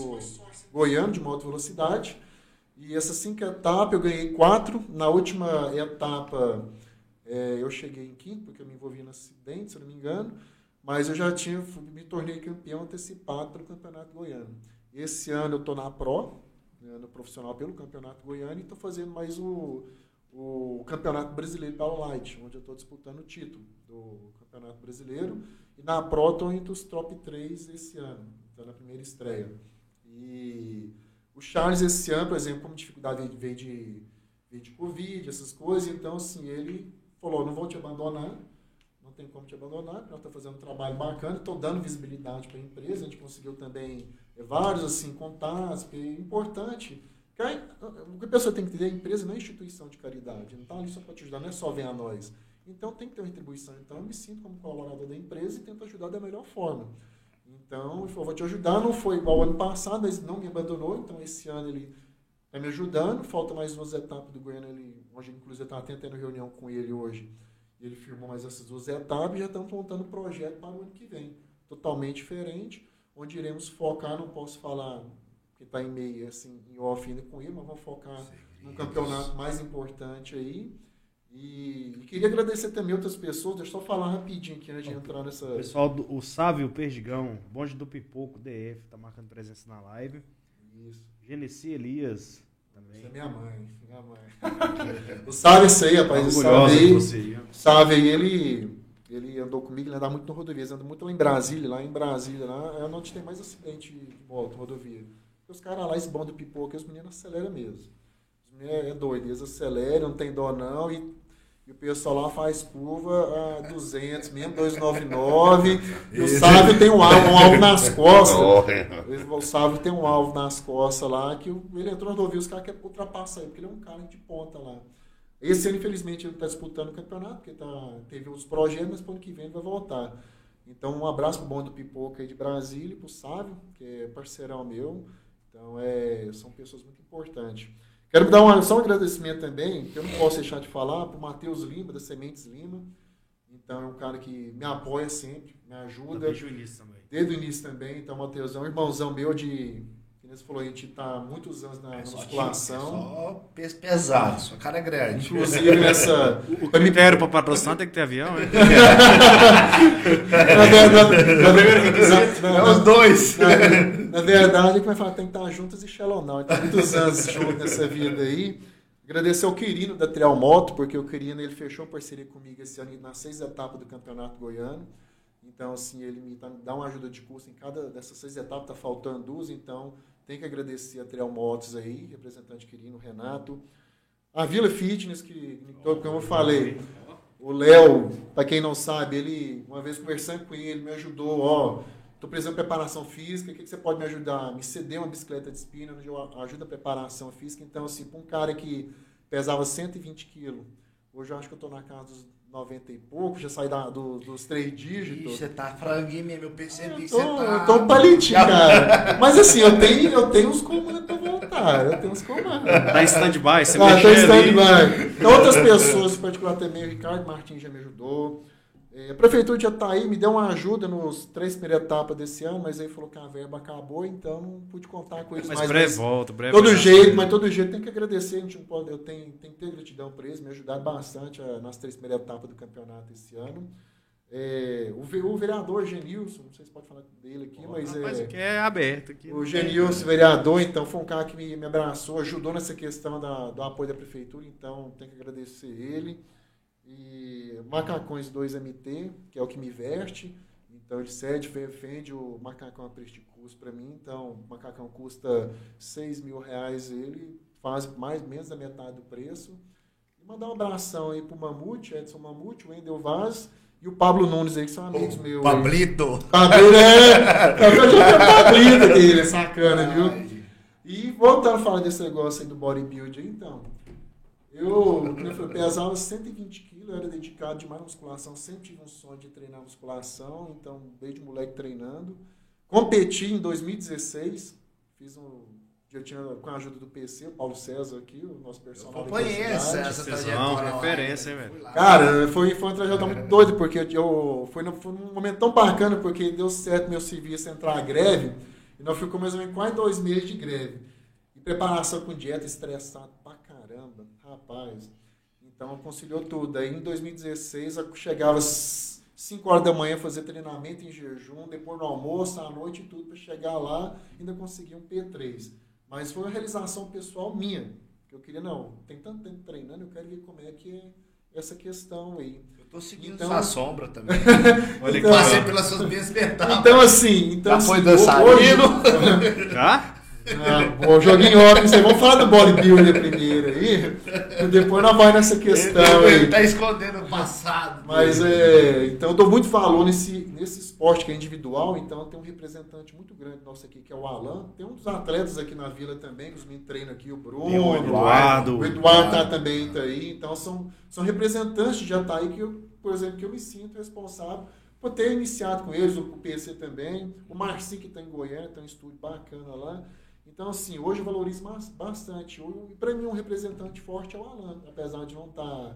goiano de moto velocidade. E essas cinco etapas eu ganhei quatro. Na última etapa eh, eu cheguei em quinto, porque eu me envolvi no acidente, se eu não me engano. Mas eu já tinha, me tornei campeão antecipado pelo campeonato goiano. Esse ano eu estou na Pro, no profissional pelo campeonato goiano, e estou fazendo mais o, o campeonato brasileiro Power Light, onde eu estou disputando o título do campeonato brasileiro. E na Pro estou entre os top 3 esse ano, então na primeira estreia. E o Charles esse ano, por exemplo, como dificuldade veio- de, veio de Covid, essas coisas, então assim, ele falou, não vou te abandonar, não tem como te abandonar, nós estamos fazendo um trabalho bacana, estou dando visibilidade para a empresa, a gente conseguiu também vários assim, contatos, porque é importante. que a- O que a pessoa tem que entender, a empresa não é instituição de caridade, não está ali só para te ajudar, não é só vem a nós. Então tem que ter uma retribuição. Então eu me sinto como colaborador da empresa e tento ajudar da melhor forma. Então, ele falou, vou te ajudar, não foi igual ano passado, mas não me abandonou, então esse ano ele está me ajudando, falta mais duas etapas do Goiânia, ele, hoje inclusive eu estava tendo reunião com ele hoje, ele firmou mais essas duas etapas e já estamos montando o projeto para o ano que vem, totalmente diferente, onde iremos focar, não posso falar que está em meio, assim, em off ainda com ele, mas vamos focar num campeonato mais importante aí, e, e queria agradecer também outras pessoas, deixa eu só falar rapidinho aqui antes de entrar nessa... O pessoal do o Sávio Perdigão, Bonde do Pipoco, DF, tá marcando presença na live. Isso. Genesi Elias também. é minha mãe, minha mãe. o Sávio esse aí, rapaz, o Sávio Orgulhosa de aí? Sávio aí, ele, ele andou comigo, ele andava muito no rodovia, ele anda muito lá em Brasília, lá em Brasília, lá é onde tem mais acidente de moto, rodovia. Os caras lá, esse bom do pipoca, os meninos aceleram mesmo. Os meninos é doido, eles aceleram, não tem dó não, e, e o pessoal lá faz curva a 200 mesmo, 299, e o Sávio tem um alvo, um alvo nas costas. O Sábio tem um alvo nas costas lá que ele entrou no rodovia, os caras querem ultrapassar ele, porque ele é um cara de ponta lá. Esse ano, infelizmente, ele está disputando o campeonato, porque tá, teve os projetos, mas para o ano que vem ele vai voltar. Então, um abraço pro bom do Pipoca aí de Brasília, pro Sávio, que é parceirão meu. Então, é, são pessoas muito importantes. Quero dar uma, só um agradecimento também, que eu não posso deixar de falar, pro Matheus Lima, da Sementes Lima. Então, é um cara que me apoia sempre, me ajuda Desde o início também. desde o início também. Então, o Matheus é um irmãozão meu de. Você falou, a gente está há muitos anos na É só musculação. Só peso pesado, sua cara é grande. Inclusive nessa. O critério para patrocinar tem que ter avião, hein? na na na- É os dois. na- na verdade, como é que fala, tem que estar juntos e Now. Então, muitos anos juntos nessa vida aí. Agradecer ao Quirino da Trial Moto, porque o Quirino ele fechou parceria comigo esse ano nas seis etapas do Campeonato Goiano. Então, assim, ele me, dá uma ajuda de custo em cada dessas seis etapas, tá faltando duas, então tem que agradecer a Trial Motos aí, representante Quirino, Renato. A Vila Fitness, que, como eu falei, o Léo, para quem não sabe, ele, uma vez conversando com ele, me ajudou, ó, tô precisando de preparação física, o que, que você pode me ajudar? Me cedeu uma bicicleta de espina, ajudo a preparação física. Então, assim, para um cara que pesava 120 quilos, hoje eu acho que eu tô na casa dos 90 e pouco, já saí da- do- dos três dígitos. Você tá franguinho mesmo, eu percebi Eu você tô, tá. eu tô um palitinho, cara. Mas assim, eu tenho, eu tenho uns comandos pra voltar. Eu tenho uns comandos. Tá em stand-by, você Ah, tô em mexer ali. stand-by. Então, outras pessoas, em particular também, o Ricardo Martins já me ajudou. É, a prefeitura de Jataí me deu uma ajuda nos três primeiras etapas desse ano, mas aí falou que a verba acabou, então não pude contar com eles Mas mais. breve mas- volta, breve todo volta. jeito, mas todo jeito tem que agradecer, a gente não pode, eu tenho, tenho que ter gratidão para eles, me ajudaram bastante ah, nas três primeiras etapas do campeonato esse ano. É, o, o vereador Genilson, não sei se pode falar dele aqui, mas Mas é, aqui é aberto. Aqui o Genilson, vereador, então, foi um cara que me, me abraçou, ajudou nessa questão da- do apoio da prefeitura, então tem que agradecer ele. E Macacões 2MT, que é o que me veste, então ele cede, vende o macacão a preço de custo para mim, então o macacão custa 6 mil reais, ele faz mais menos da metade do preço. E mandar um abração aí pro Mamute, Edson Mamute, o Wendel Vaz e o Pablo Nunes aí, que são amigos meus. aí. Pablito. Pablito, é. Eu já Pablito dele, é sacana, viu? E voltando a falar desse negócio aí do bodybuilding, então. Eu, como eu falei, pesava 120 quilos, era dedicado demais à musculação, sempre tive um sonho de treinar musculação, então, desde moleque treinando. Competi em 2016, fiz um. Eu tinha com a ajuda do PC, o Paulo César aqui, o nosso personal. acompanhei essa, essa trajetória. referência, né? hein, lá. Cara, foi, foi uma trajetória muito doida, porque eu, foi, no- foi num momento tão bacana, porque deu certo meu serviço entrar a greve, e nós ficamos mais ou menos quase dois meses de greve. E preparação com dieta, estressado pra rapaz. Então conciliou tudo. Aí em 2016 eu chegava às 5 horas da manhã fazer treinamento em jejum, depois no almoço, à noite e tudo, para chegar lá ainda conseguir um P3. Mas foi uma realização pessoal minha. Que eu queria, não, tem tanto tempo treinando, eu quero ver como é que é essa questão aí. Eu tô seguindo Então- sua sombra também. Olha Então, Passei ó. pelas suas minhas etapas. Então, assim, então, Já foi assim, dançarino? hoje- Já? Ah, bom, joguinho óbvio, vocês vão falar do bodybuilder primeiro depois nós vamos nessa questão Ele aí. tá escondendo o passado. Mas é, então eu dou muito valor nesse, nesse esporte que é individual, então tem um representante muito grande nosso aqui, que é o Alan. Tem um dos atletas aqui na vila também, que os meninos treinam aqui, o Bruno, Tem o Eduardo. o Eduardo tá também tá aí. Então são, são representantes de Jataí que eu, por exemplo, que eu me sinto responsável por ter iniciado com eles, o PC também, o Marcinho que está em Goiânia, tem um estúdio bacana lá. Então, assim, hoje eu valorizo bastante. Para mim, um representante forte é o Alan, apesar de não estar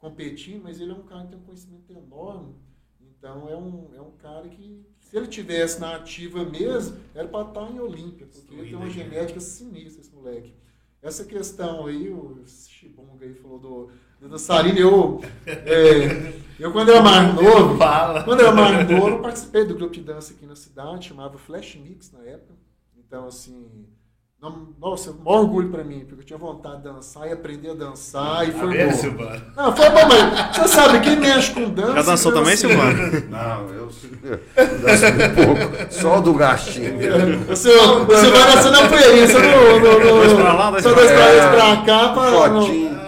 competindo, mas ele é um cara que tem um conhecimento enorme. Então, é um, é um cara que, se ele tivesse na ativa mesmo, era para estar em Olímpia, porque ele tem uma genética sinistra, esse moleque. Essa questão aí, o Chibonga aí falou do, do dançarino, eu, é, eu quando era mais novo, Fala. quando eu era mais novo, eu participei do grupo de dança aqui na cidade, chamava Flash Mix na época. Então, assim, nossa, maior orgulho pra mim, porque eu tinha vontade de dançar e aprender a dançar, e foi bom. Silvano? Não, foi bom, mas você sabe, quem mexe com dança... Já dançou também, assim, Silvano? Não, eu danço um pouco. Só do gastinho. Você, você vai dançar na poeirinha, você não... Dois pra lá, dois só pra dois cá. pra lá, dois pra cá, pra... não- Shotinho.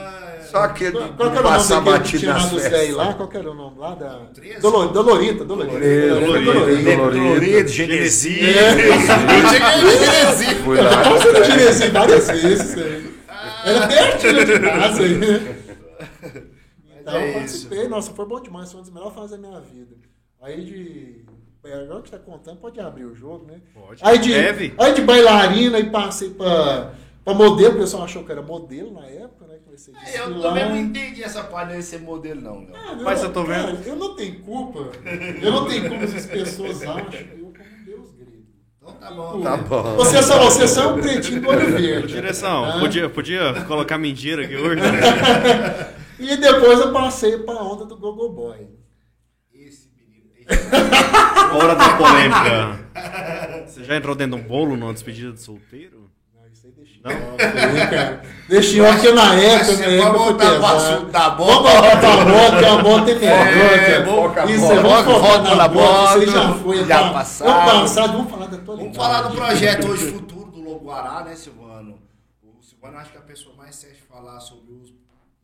Só aquele Qual, qual que era o passar batido nas aí lá? festas. Qual era o nome lá da... Dolor, Dolorita, Dolorita. Dolorita, Dolorita. Genesi. É. Eu cheguei em Genesi. Você não tinha assim várias vezes isso aí. Era pertinho de casa aí. Então é eu participei, nossa, foi bom demais, foi uma das melhores fases da minha vida. Aí de. é, Agora que tá contando, pode abrir o jogo, né? Pode. Aí de, Deve. aí de bailarina e passei pra, pra modelo, o pessoal achou que era modelo na época, né? Comecei a É, Eu também não entendi essa parte de ser modelo, não. Léo. Ah, Mas eu tô vendo. cara, eu não tenho culpa. Eu não tenho culpa se as pessoas acham. Eu como Deus grego. Então tá bom. Tá bom. Você é só, você é só um pretinho do olho verde. Direção, Ah. podia, podia colocar mentira aqui hoje? E depois eu passei pra onda do Gogo Boy. Esse menino tem. Hora da polêmica. Você já entrou dentro de um bolo numa despedida de solteiro? Não. Não? Não, cara. Deixei ó, porque na época, na época foi voltar pro assunto da Vamos bola. voltar pra que a moto é melhor, É, vamos Isso, vamos Volta focar na moto, isso já foi. já tá? passado. Vamos passado, vamos falar da atualidade. Vamos falar do projeto hoje futuro do Lobo Guará, né, Silvano? O Silvano acho que é a pessoa mais certa de falar sobre os,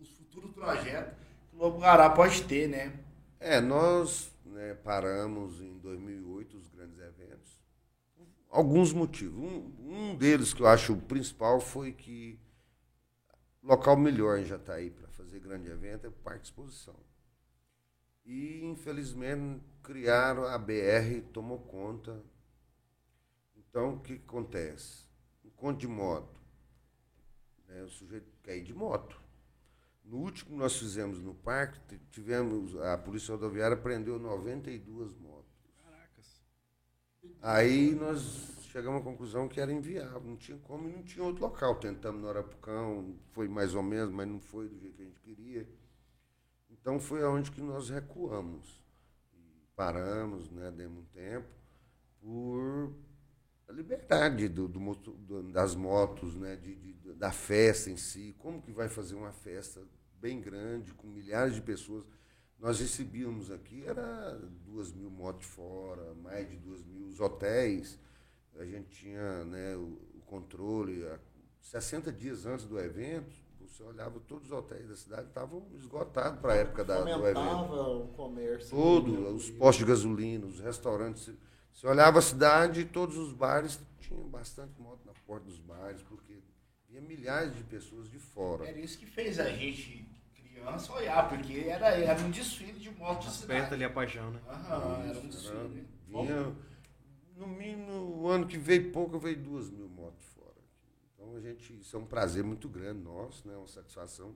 os futuros projetos que o Lobo Guará pode ter, né? É, nós né, paramos em 2008 os grandes eventos. Alguns motivos. Um, um deles que eu acho o principal foi que local melhor em Jataí para fazer grande evento é o Parque Exposição. E, infelizmente, criaram a BR, tomou conta. Então, o que acontece? Encontro de moto. né, o sujeito quer ir de moto. No último que nós fizemos no parque, tivemos, a Polícia Rodoviária prendeu 92 motos. Aí nós chegamos à conclusão que era inviável, não tinha como e não tinha outro local. Tentamos no Arapucão, foi mais ou menos, mas não foi do jeito que a gente queria. Então foi aonde que nós recuamos. Paramos, né, demos um tempo, por a liberdade do, do do- das motos, né, de, de- da festa em si. Como que vai fazer uma festa bem grande, com milhares de pessoas? Nós recebíamos aqui, era duas mil motos fora, mais de duas mil os hotéis. A gente tinha né, o, o controle. a- 60 dias antes do evento, você olhava todos os hotéis da cidade estavam esgotados para a época da, do evento. O comércio. Todo, né? os postos de gasolina, os restaurantes. Você- Você olhava a cidade e todos os bares tinham bastante moto na porta dos bares, porque vinha milhares de pessoas de fora. Era isso que fez a gente, criança, olhar, porque era, era um desfile de moto de cidade. ali a paixão, né? Aham, era um desfile. Vinha, no mínimo, o ano que veio pouco, veio duas mil motos fora. Então, a gente, isso é um prazer muito grande nosso, né, uma satisfação.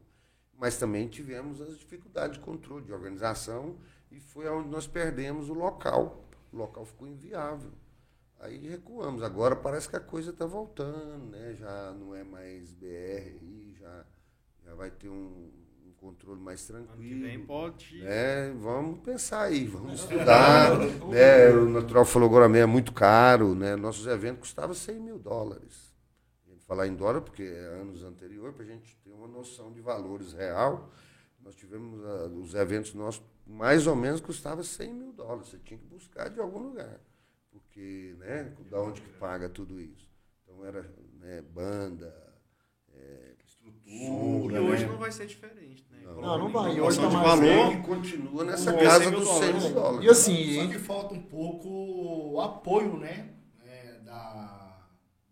Mas também tivemos as dificuldades de controle, de organização, e foi onde nós perdemos o local. O local ficou inviável. Aí recuamos. Agora parece que a coisa está voltando, né? já não é mais BR, já, já vai ter um controle mais Ano tranquilo. vem pode. É, vamos pensar aí, vamos estudar. né? O natural falogramento é muito caro, né? Nossos eventos custavam 100 mil dólares. A gente falar em dólar, porque é anos anteriores, para a gente ter uma noção de valores real, nós tivemos ah, os eventos nossos, mais ou menos custava 100 mil dólares. Você tinha que buscar de algum lugar, porque, né? Da onde que paga tudo isso? Então era né, banda, é, E Estrutura, hoje né? não vai ser diferente, né? Não. Não, não vai. E hoje de tá mais valor. continua nessa casa 100 mil dos 100 mil dólares. dólares. E assim, Só que falta um pouco o apoio, né? É, da,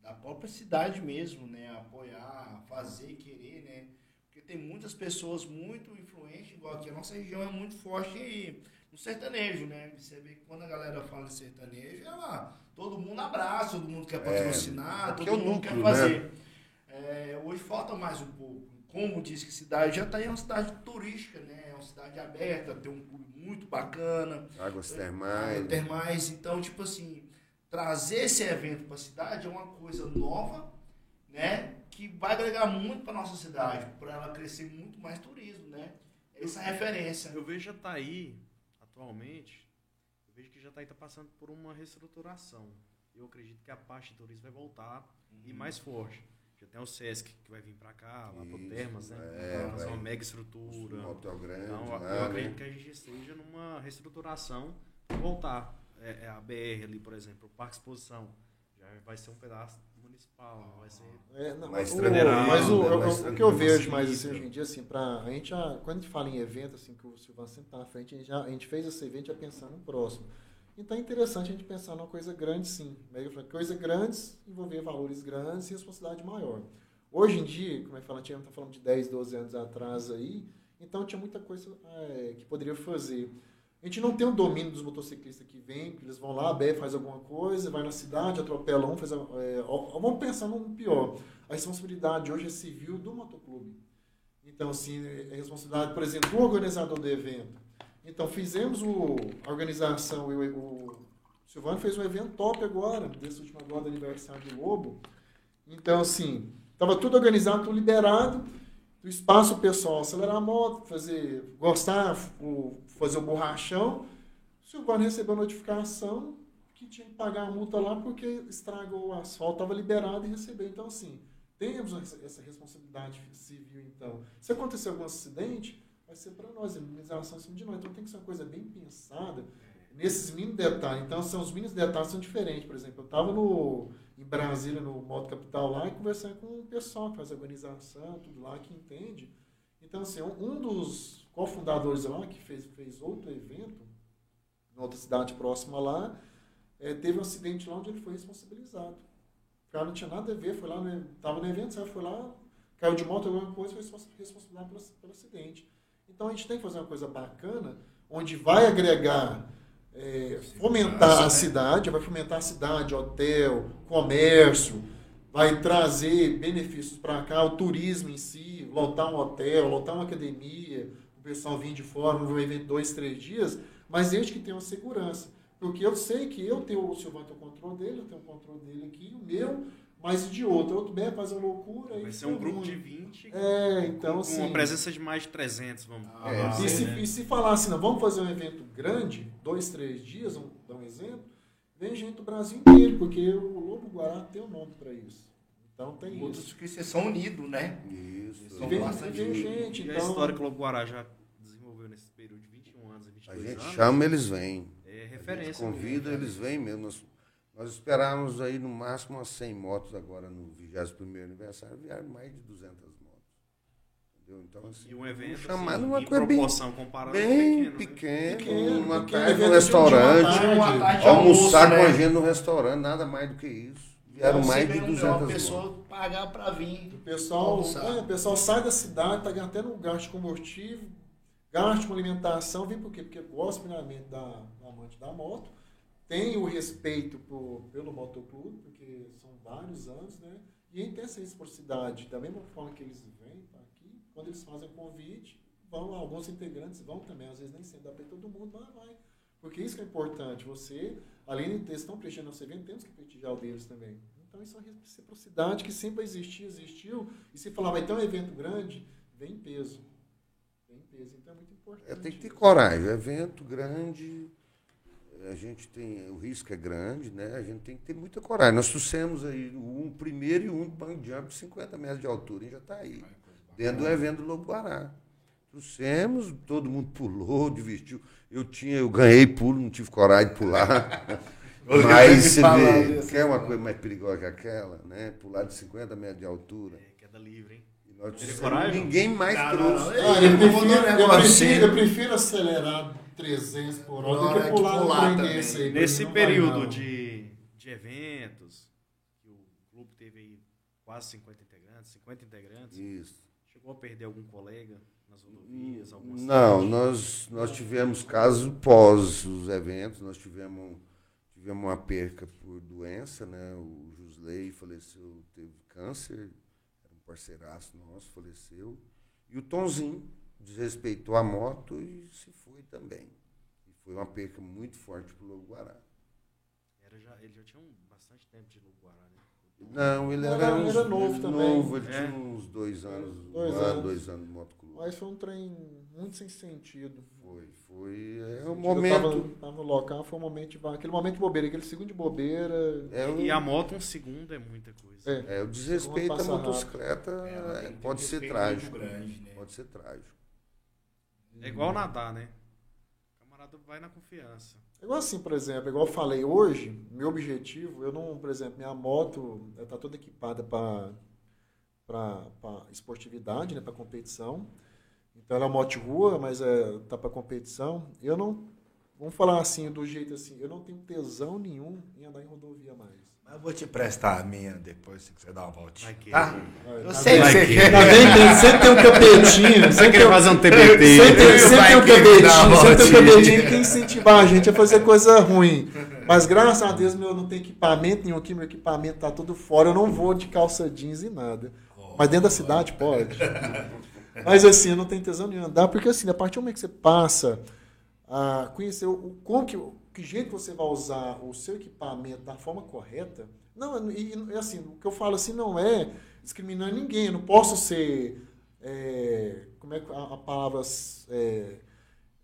da própria cidade mesmo, né? Apoiar, fazer, querer, né? Porque tem muitas pessoas muito influentes, igual aqui. A nossa região é muito forte no sertanejo, né? Você vê que quando a galera fala de sertanejo, é lá, todo mundo abraça, todo mundo quer patrocinar, aqui todo é o mundo núcleo, quer né? É, hoje falta mais um pouco. Como disse que cidade já está é uma cidade turística, né? É uma cidade aberta, tem um clube muito bacana, Águas termais. termais. Então, tipo assim, trazer esse evento para a cidade é uma coisa nova, né? Que vai agregar muito para nossa cidade, para ela crescer muito mais turismo, né? Essa referência. Eu vejo Jataí, atualmente, eu vejo que Jataí está passando por uma reestruturação. Eu acredito que a parte de turismo vai voltar e mais forte. Já tem o Sesc que vai vir para cá, lá pro Isso, Termas, né? é, Vai fazer vai. uma mega estrutura. Um hotel grande. Então, lá, eu né? acredito que a gente esteja numa reestruturação voltar. É, é a BR ali, por exemplo, o Parque Exposição. Já vai ser um pedaço municipal, vai ser. É, não, Mais o- mas o, né? Mais o que eu vejo mais assim, hoje em dia, assim, pra, a gente já, quando a gente fala em evento, assim, que o Silvano sempre tá na frente, a gente, já, a gente fez esse evento já pensando no próximo. Então é interessante a gente pensar numa coisa grande, sim. Coisa grandes, envolver valores grandes e responsabilidade maior. Hoje em dia, como é que fala, a gente está falando de 10, 12 anos atrás aí, então tinha muita coisa é, que poderia fazer. A gente não tem o domínio dos motociclistas que vêm, que eles vão lá, BR faz alguma coisa, vai na cidade, atropela um, faz. É, vamos pensar no pior. A responsabilidade hoje é civil do motoclube. Então, assim, é responsabilidade, por exemplo, do organizador do evento. Então, fizemos o, a organização, o, o Silvano fez um evento top agora, desse último agora do aniversário do Lobo. Então, assim, estava tudo organizado, tudo liberado, o espaço pessoal acelerar a moto, fazer, gostar, o, fazer o borrachão. O Silvano recebeu a notificação que tinha que pagar a multa lá porque estragou o asfalto, estava liberado e recebeu. Então, assim, temos essa responsabilidade civil, então. Se acontecer algum acidente, vai ser para nós, imunização em cima de nós. Então, tem que ser uma coisa bem pensada nesses mínimos detalhes. Então, são, os mínimos detalhes são diferentes. Por exemplo, eu estava no, em Brasília, no Moto Capital lá, e conversando com o pessoal que faz organização, tudo lá, que entende. Então, assim, um dos cofundadores lá, que fez, fez outro evento, em outra cidade próxima lá, eh, teve um acidente lá onde ele foi responsabilizado. O cara não tinha nada a ver, foi lá, no, tava no evento, foi lá, caiu de moto, alguma coisa, foi respons- responsabilizado pelo, pelo acidente. Então a gente tem que fazer uma coisa bacana, onde vai agregar, eh, fomentar a cidade, vai fomentar a cidade, hotel, comércio, vai trazer benefícios para cá, o turismo em si, lotar um hotel, lotar uma academia, o pessoal vir de fora, um evento dois, três dias, mas desde que tenha uma segurança. Porque eu sei que eu tenho, o Silvano tem o controle dele, eu tenho o controle dele aqui, o meu, mas de outro. Outro bem faz uma loucura. Vai ser um grupo de 20. É, então com assim. uma presença de mais de 300, vamos Ah, É, E se, né? e se falar assim, não, vamos fazer um evento grande, dois, três dias, vamos dar um exemplo, vem gente do Brasil inteiro, porque o Lobo Guará tem um nome para isso. Então tem Outros isso. que vocês são unidos, né? Isso. São Vem, bastante vem gente. E a então. história que o Lobo Guará já desenvolveu nesse período de 21 anos e A 22 gente anos. chama, eles vêm. É A gente referência. convida, mesmo. eles vêm mesmo. Nós, nós esperávamos aí no máximo umas 100 motos agora no 21º aniversário, vieram mais de 200 motos. Entendeu? Então, assim, E um evento chamado assim, uma em coisa bem, proporção comparada bem pequeno, né? pequeno, Pequeno, uma pequeno, tarde no restaurante, tarde. Uma tarde de almoçar almoço, com a né? gente no restaurante, nada mais do que isso. Vieram Então, mais você de vê 200 uma motos. pessoa pagar pra vir. O pessoal, é, o pessoal sai da cidade, tá até no gasto de combustível, gasto com alimentação, vem por quê? Porque gosta primeiramente da, do amante da moto, tem o respeito por, pelo motoclube, porque são vários anos, né? E tem essa reciprocidade, da mesma forma que eles vêm tá aqui, quando eles fazem o convite, vão, alguns integrantes vão também, às vezes nem sempre dá para todo mundo, mas vai. Porque isso que é importante, você, além de ter, estão prestigiando nosso evento, temos que prestigiar o deles também. Então isso é uma reciprocidade que sempre existiu, existiu, e se falar, vai ter um evento grande, vem em peso. Vem em peso, então é muito importante. É, tem que ter coragem. Evento grande, a gente tem. O risco é grande, né? A gente tem que ter muita coragem. Nós trouxemos aí um primeiro e um bang jump de 50 metros de altura e já está aí. Dentro do evento do Lobo Guará. Trouxemos, todo mundo pulou, divertiu. Eu tinha, eu ganhei pulo, não tive coragem de pular. Mas você vê, quer uma história. coisa mais perigosa que aquela, né? Pular de 50 metros de altura. É, queda livre, hein? Nós ninguém mais Não, não, trouxe. não. Ah, eu, prefiro, eu, prefiro acelerar 300 por hora que que pular, pular no trem também. aí. Nesse não vai, período não. de, de eventos, que o clube teve aí quase 50 integrantes, 50 integrantes, Isso. chegou a perder algum colega nas rodovias, alguma Não, cidade? nós, nós tivemos casos pós os eventos, nós tivemos, tivemos uma perca por doença, né? O Jusley faleceu, teve câncer, era um parceiraço nosso, faleceu. E o Tonzinho desrespeitou a moto e se foi também. E foi uma perca muito forte para o Lobo Guará. Era já, ele já tinha um, bastante tempo de Lobo Guará, né? Não, ele Era- era, uns- era novo também. novo, ele É. tinha uns dois anos, Dois um ano, anos. dois anos de motoclube. Mas foi um trem muito sem sentido. Foi, foi. É um momento. Tava, tava no local, foi um momento de, aquele momento de bobeira, aquele segundo de bobeira. É um, E a moto, um segundo é muita coisa. É. É, o desrespeito à motocicleta É, é, pode ser trágico. grande, né? Pode ser trágico. É igual nadar, né? O camarada vai na confiança. Igual assim, por exemplo, igual eu falei hoje, meu objetivo, eu não, por exemplo, minha moto está toda equipada para esportividade, né, para competição. Então ela é moto de rua, mas é, tá para competição. Eu não, vamos falar assim, do jeito assim, eu não tenho tesão nenhum em andar em rodovia mais. Eu vou te prestar a minha depois, se você dar uma voltinha. Tá? Eu tá sei que você que- quer. Tá sempre tem um capetinho, sempre tem, fazer um sempre tem, sempre tem um capetinho, uma sempre tem um capetinho que incentivar a gente a fazer coisa ruim. Mas graças a Deus meu não tem equipamento nenhum aqui, meu equipamento tá tudo fora, eu não vou de calça jeans e nada. Mas dentro da cidade pode. Mas assim, eu não tenho tesão de andar, porque assim, a partir do momento que você passa a conhecer o, como que, que jeito você vai usar o seu equipamento da forma correta, não, e, e, assim, o que eu falo assim não é discriminar ninguém, eu não posso ser, é, como é que a, a palavra, é,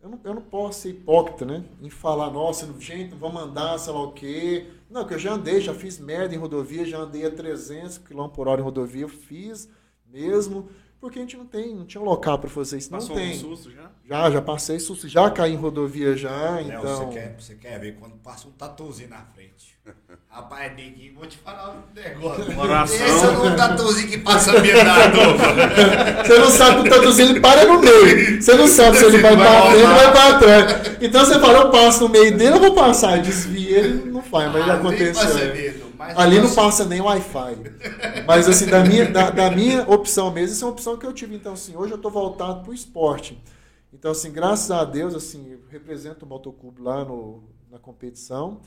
eu, não, eu não posso ser hipócrita, né, em falar, nossa, gente, não vamos andar, sei lá o quê, não, que eu já andei, já fiz merda em rodovia, já andei a 300 km por hora em rodovia, eu fiz mesmo, porque a gente não tem, não tinha local para fazer isso, não Passou tem. um susto já? Já, já passei susto, já caí em rodovia já, Léo, então. você, quer, você quer ver quando passa um tatuzinho na frente? Rapaz, neguinho, vou te falar um negócio. Oração. Esse é um tatuzinho que passa mirador. Você não sabe que o tatuzinho ele para no meio. Você não sabe se ele vai pra frente ou vai pra trás. Então você fala, eu passo no meio dele, eu vou passar. Desvia, ele não faz, mas já Ah, aconteceu. é. medo, mas Ali não passa nem Wi-Fi. Mas assim, da minha, da, da minha opção mesmo, essa é uma opção que eu tive. Então, assim, hoje eu tô voltado pro esporte. Então, assim, graças a Deus, assim, eu represento o motoclube lá no, na competição.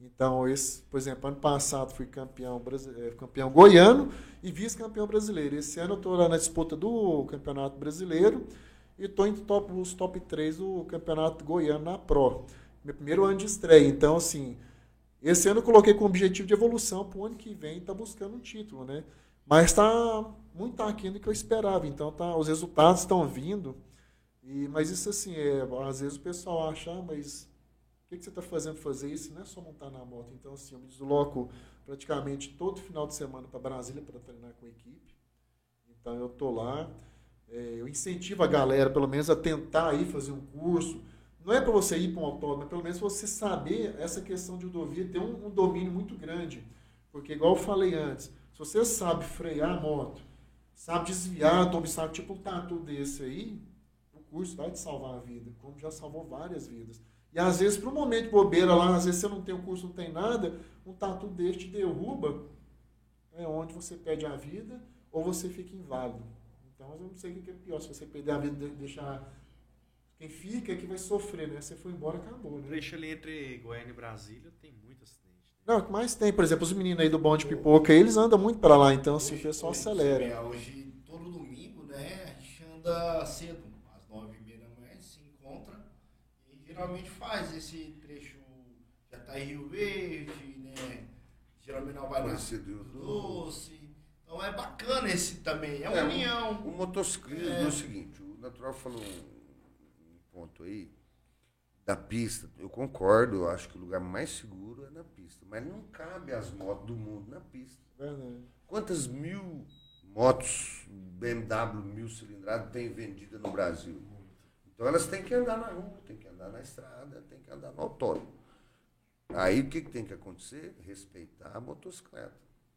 Então, esse, por exemplo, ano passado fui campeão, eh, campeão goiano e vice-campeão brasileiro. Esse ano eu estou lá na disputa do Campeonato Brasileiro e estou em top, os top 3 do Campeonato Goiano na Pro. Meu primeiro ano de estreia. Então, assim, esse ano eu coloquei como objetivo de evolução para o ano que vem estar buscando um título, né? Mas está muito aquém do que eu esperava. Então, tá, os resultados estão vindo. E, mas isso, assim, é, às vezes o pessoal acha, ah, mas o que, que você está fazendo fazer isso? Não é só montar na moto. Então, assim, eu me desloco praticamente todo final de semana para Brasília para treinar com a equipe. Então, eu estou lá. É, eu incentivo a galera, pelo menos, a tentar ir fazer um curso. Não é para você ir para um autódromo, é pelo menos você saber essa questão de rodovia, ter um, um domínio muito grande. Porque, igual eu falei antes, se você sabe frear a moto, sabe desviar do obstáculo, tipo um tatu desse aí, o curso vai te salvar a vida, como já salvou várias vidas. E às vezes, para um momento de bobeira lá, às vezes você não tem o curso, não tem nada, um tatu desse te derruba, é onde você perde a vida ou você fica inválido. Então, eu não sei o que é pior, se você perder a vida e deixar. Quem fica é que vai sofrer, né? Você foi embora, acabou, né? Trecho ali entre Goiânia e Brasília tem muito acidente. Não, o que mais tem, por exemplo, os meninos aí do bonde pipoca, eles andam muito para lá, então assim, o pessoal Hoje, acelera. é, Hoje, todo domingo, né, a gente anda cedo, às nove e meia da manhã, se encontra e geralmente faz esse trecho, já tá em Rio Verde, né, geralmente não vai Rio Doce. Então é bacana esse também, é uma É, união. O motociclismo É. é o seguinte, o Natural falou ponto aí da pista. Eu concordo, eu acho que o lugar mais seguro é na pista, mas não cabe as motos do mundo na pista. Verdade. Quantas mil motos BMW mil cilindradas tem vendida no Brasil? Então elas têm que andar na rua, têm que andar na estrada, têm que andar no autódromo. Aí o que, que tem que acontecer? Respeitar a motocicleta.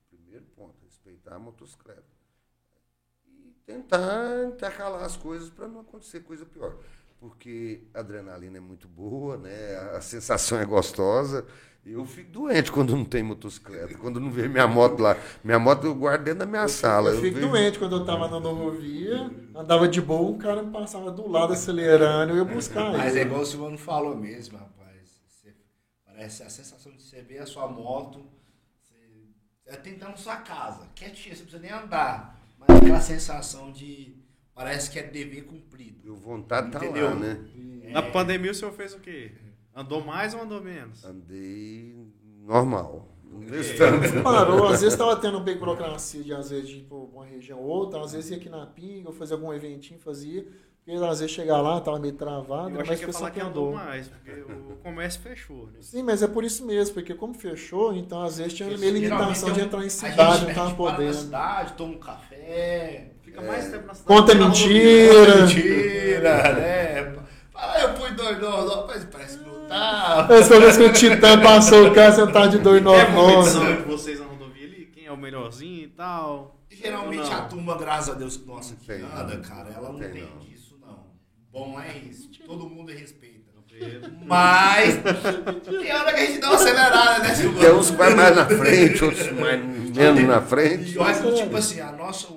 Primeiro ponto, respeitar a motocicleta. E tentar intercalar as coisas para não acontecer coisa pior. Porque a adrenalina é muito boa, né? a sensação é gostosa. Eu fico doente quando não tem motocicleta, quando não vejo minha moto lá. Minha moto eu guardo dentro da minha sala. Eu fico vejo- doente quando eu tava na rodovia, andava de boa, um cara me passava do lado acelerando, eu ia buscar Mas é igual o Silvano falou mesmo, rapaz. Você- parece a sensação de você ver a sua moto você, é tentando sua casa, quietinha, você não precisa nem andar. Mas aquela sensação de. Parece que é dever cumprido. Eu vontade tá Entendeu? lá, né? Na pandemia o senhor fez o quê? Andou mais ou andou menos? Andei normal. Tanto. Parou, às vezes tava tendo bem burocracia de às vezes de ir pra uma região ou outra, às vezes ia aqui na pinga, ou fazia algum eventinho, fazia. Porque às vezes chegar lá, tava meio travado, Eu achei mas que o ia pessoal falar que andou mais, porque o comércio fechou, né? Sim, mas é por isso mesmo, porque como fechou, então às vezes tinha meio limitação de entrar em cidade, não tava mete para na podendo. cidade, toma um café. Fica mais tempo na cidade. Conta mentira. Mentira, né? Fala, eu fui dois, não, mas parece que não tá. Essa vez que o Titã passou o carro sentado de rodovia. É 299. competição entre vocês na rodovia ali, quem é o melhorzinho e tal. Geralmente a turma, graças a Deus, que nossa, que não. cara, ela não Tem, tem não. disso, não. Bom é isso. Todo mundo respeita. Mas tem hora que a gente dá uma acelerada, né, Silvano? Tem uns que vai mais na frente, outros mais menos na frente. E eu acho que, tipo assim, a nossa,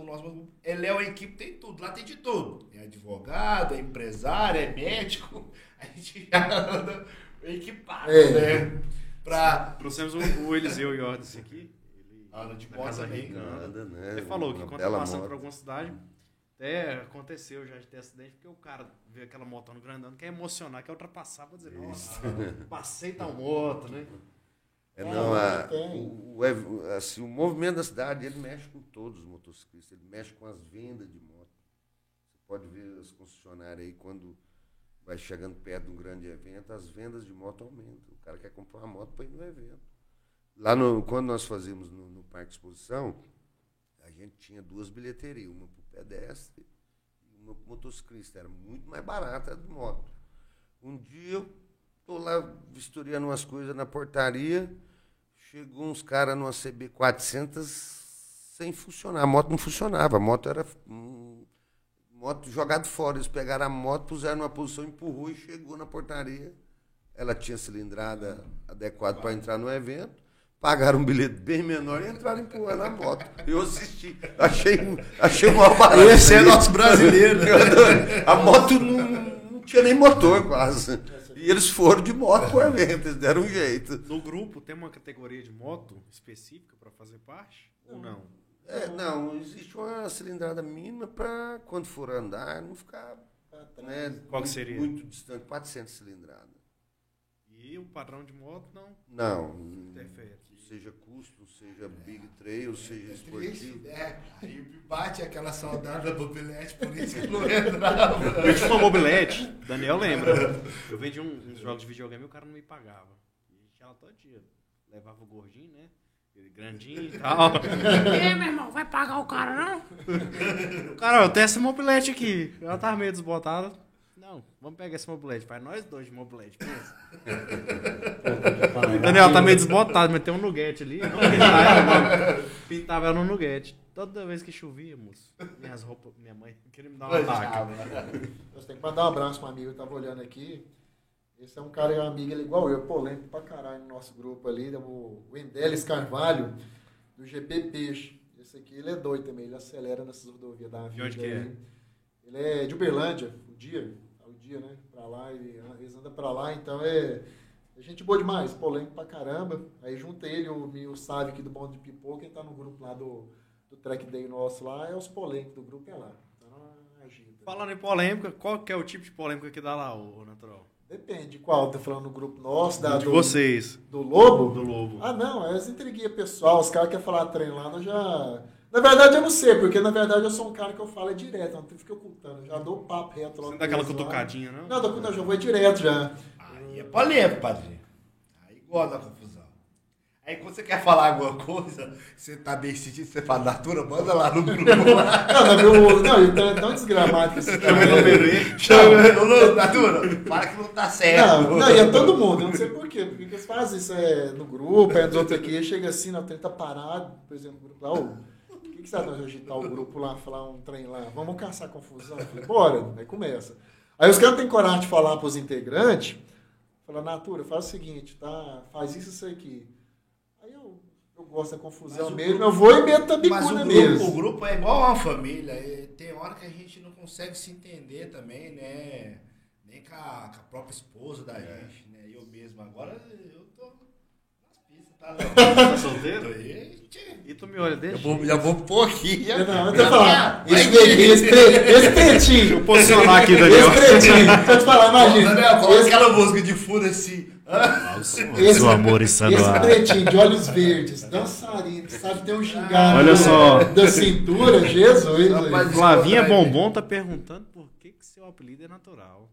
ele é uma equipe, tem tudo, lá tem de tudo. É advogado, é empresário, é médico. A gente já anda equipado, É. né? Pra. Trouxemos o, o Eliseu Iordes aqui. Ele Anda de na moto Casa também. Rica. Nada, né? Ele falou que quando tá passando moto. por alguma cidade, até aconteceu já de ter acidente, porque o cara vê aquela motona grandona, quer emocionar, quer ultrapassar, vou dizer, nossa, passei tal moto, né? É, não, a- tem. o, o ev- assim, o movimento da cidade, ele mexe com todos os motociclistas, ele mexe com as vendas de moto. Você pode ver as concessionárias aí, quando vai chegando perto de um grande evento, as vendas de moto aumentam. O cara quer comprar uma moto para ir no evento. Lá no, quando nós fazíamos no, no Parque Exposição, a gente tinha duas bilheterias, uma para o pedestre e uma para o motociclista. Era muito mais barata a de moto. Um dia eu tô lá vistoriando umas coisas na portaria, chegou uns caras numa CB 400 sem funcionar. A moto não funcionava, a moto era hum, moto jogada fora. Eles pegaram a moto, puseram numa posição, empurrou e chegou na portaria. Ela tinha cilindrada adequada para entrar no evento. Pagaram um bilhete bem menor e entraram empurrando a moto. Eu assisti, achei, achei uma barato. Esse é nosso brasileiro. A moto não, não tinha nem motor quase. E eles foram de moto por evento, eles deram um jeito. No grupo tem uma categoria de moto específica para fazer parte? Ou não? É, não, existe uma cilindrada mínima para quando for andar não ficar né, Qual que muito- seria? muito distante, 400 cilindrada. E o padrão de moto não Não, interfere. seja custo, seja big trail, seja Triste, esportivo. né? Aí bate aquela saudade da mobilete, por isso que não entrava. Eu tinha uma mobilete, Daniel lembra. Eu vendi um- uns jogos de videogame e o cara não me pagava. E a gente ia lá todo dia. Levava o gordinho, né? Ele grandinho e tal. e aí, meu irmão, vai pagar o cara, não? O cara, ó, eu tenho essa mobilete aqui. Ela tava meio desbotada. Não, vamos pegar esse mobilete. Faz nós dois de mobilete, pensa. Daniel tá meio desbotado, mas tem um nuguete ali. Ela, mano. Pintava ela no nuguete. Toda vez que chovia, moço, minhas roupas, minha mãe queria me dar um ataque. Você tem que mandar um abraço pra um amigo que tava olhando aqui. Esse é um cara, é um amigo, ele é igual eu, polêmico pra caralho no nosso grupo ali, o Wendelis Carvalho, do GP Peixe. Esse aqui, ele é doido também, ele acelera nessas rodovias da vida. onde que é? Ele é de Uberlândia, o dia, dia, né, pra lá, ele, eles andam pra lá, então é, é gente boa demais, polêmico pra caramba. Aí junta ele, o, o Sávio aqui do Bando de Pipoca, quem tá no grupo lá do, do Track Day nosso lá, é os polêmicos do grupo, é lá. Então, agita. Falando em polêmica, qual que é o tipo de polêmica que dá lá, ô natural? Depende, qual? Tá falando no grupo nosso, da, de do, vocês, do Lobo? do Lobo. Ah, não, é as intriguinhas pessoal, os caras querem falar trem lá, eu já. Na verdade, eu não sei, porque na verdade eu sou um cara que eu falo é direto, eu não fico ocultando, eu já dou papo reto Você logo. não dá aquela cutucadinha, não? Não, dou, não, já vou direto já. Aí é polêmico, padrinho. Aí gosta da confusão. Aí quando você quer falar alguma coisa, você tá bem sentido, você fala, Natura, manda lá no grupo. lá. Não, meu. Não, ele tá tão desgramado que esse cara. é- Chama, ô, Natura, fala que não tá certo. Não, não, e é todo mundo, eu não sei por quê. Porque que eles fazem isso é no grupo, é dos outros aqui, chega assim, não, tenta parado, por exemplo, no grupo lá, ô, que, você de agitar o grupo lá, falar um trem lá? Vamos caçar confusão? Eu falei, bora, aí começa. Aí os caras têm coragem de falar pros integrantes, fala, Natura, faz o seguinte, tá? Faz isso, isso aqui. Aí eu, eu gosto da confusão mesmo, grupo- eu vou e meto a Mas o bicuna grupo, mesmo. o grupo é igual uma família. Tem hora que a gente não consegue se entender também, né? Nem com a, com a própria esposa da gente, né? Eu mesmo. Agora eu tô pistas, tá? Solteiro? E tu me olha, deixa. vou, já vou pôr aqui. Já, Não, eu já tô falando, esse, neguinho, esse, pre- esse pretinho, Posicionar aqui, Daniel. esse pretinho, deixa eu te falar, imagina. Daniel, coloca esse- aquela música de fundo assim. Esse, Seu amor esse está no ar. pretinho de olhos verdes, dançarino, sabe ter um gingado Olha só. da cintura, Jesus. Flavinha. Bombom tá perguntando por que, que seu apelido é natural.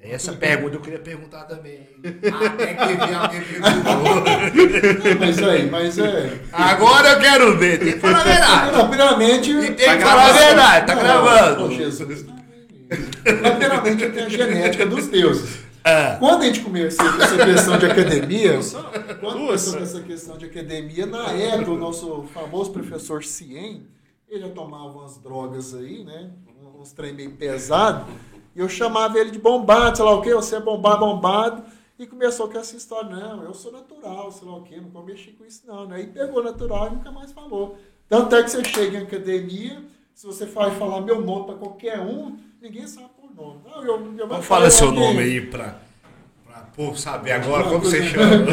Essa pergunta eu queria perguntar também. Até que alguém perguntou. Mas aí, mas é. Agora eu quero ver. Tem que falar a verdade. Não, primeiramente. E tem que Tá falar a gravando. verdade. Tá Não, gravando. ô, Jesus. Mas, Primeiramente, eu tenho a genética dos deuses. Ah. Quando a gente começou com essa questão de academia, quando começou com essa questão de academia, na época, o nosso famoso professor Cien, ele já tomava umas drogas aí, né? Uns trem meio pesado. E eu chamava ele de bombado, sei lá o quê, você é bombado, bombado. E começou com essa história, não, eu sou natural, sei lá o quê, não vou mexer com isso não. Né? E pegou natural e nunca mais falou. Tanto é que você chega em academia, se você vai falar meu nome para qualquer um, ninguém sabe por nome. Não, eu, eu Então fala seu nome aí pra povo saber agora como você chama.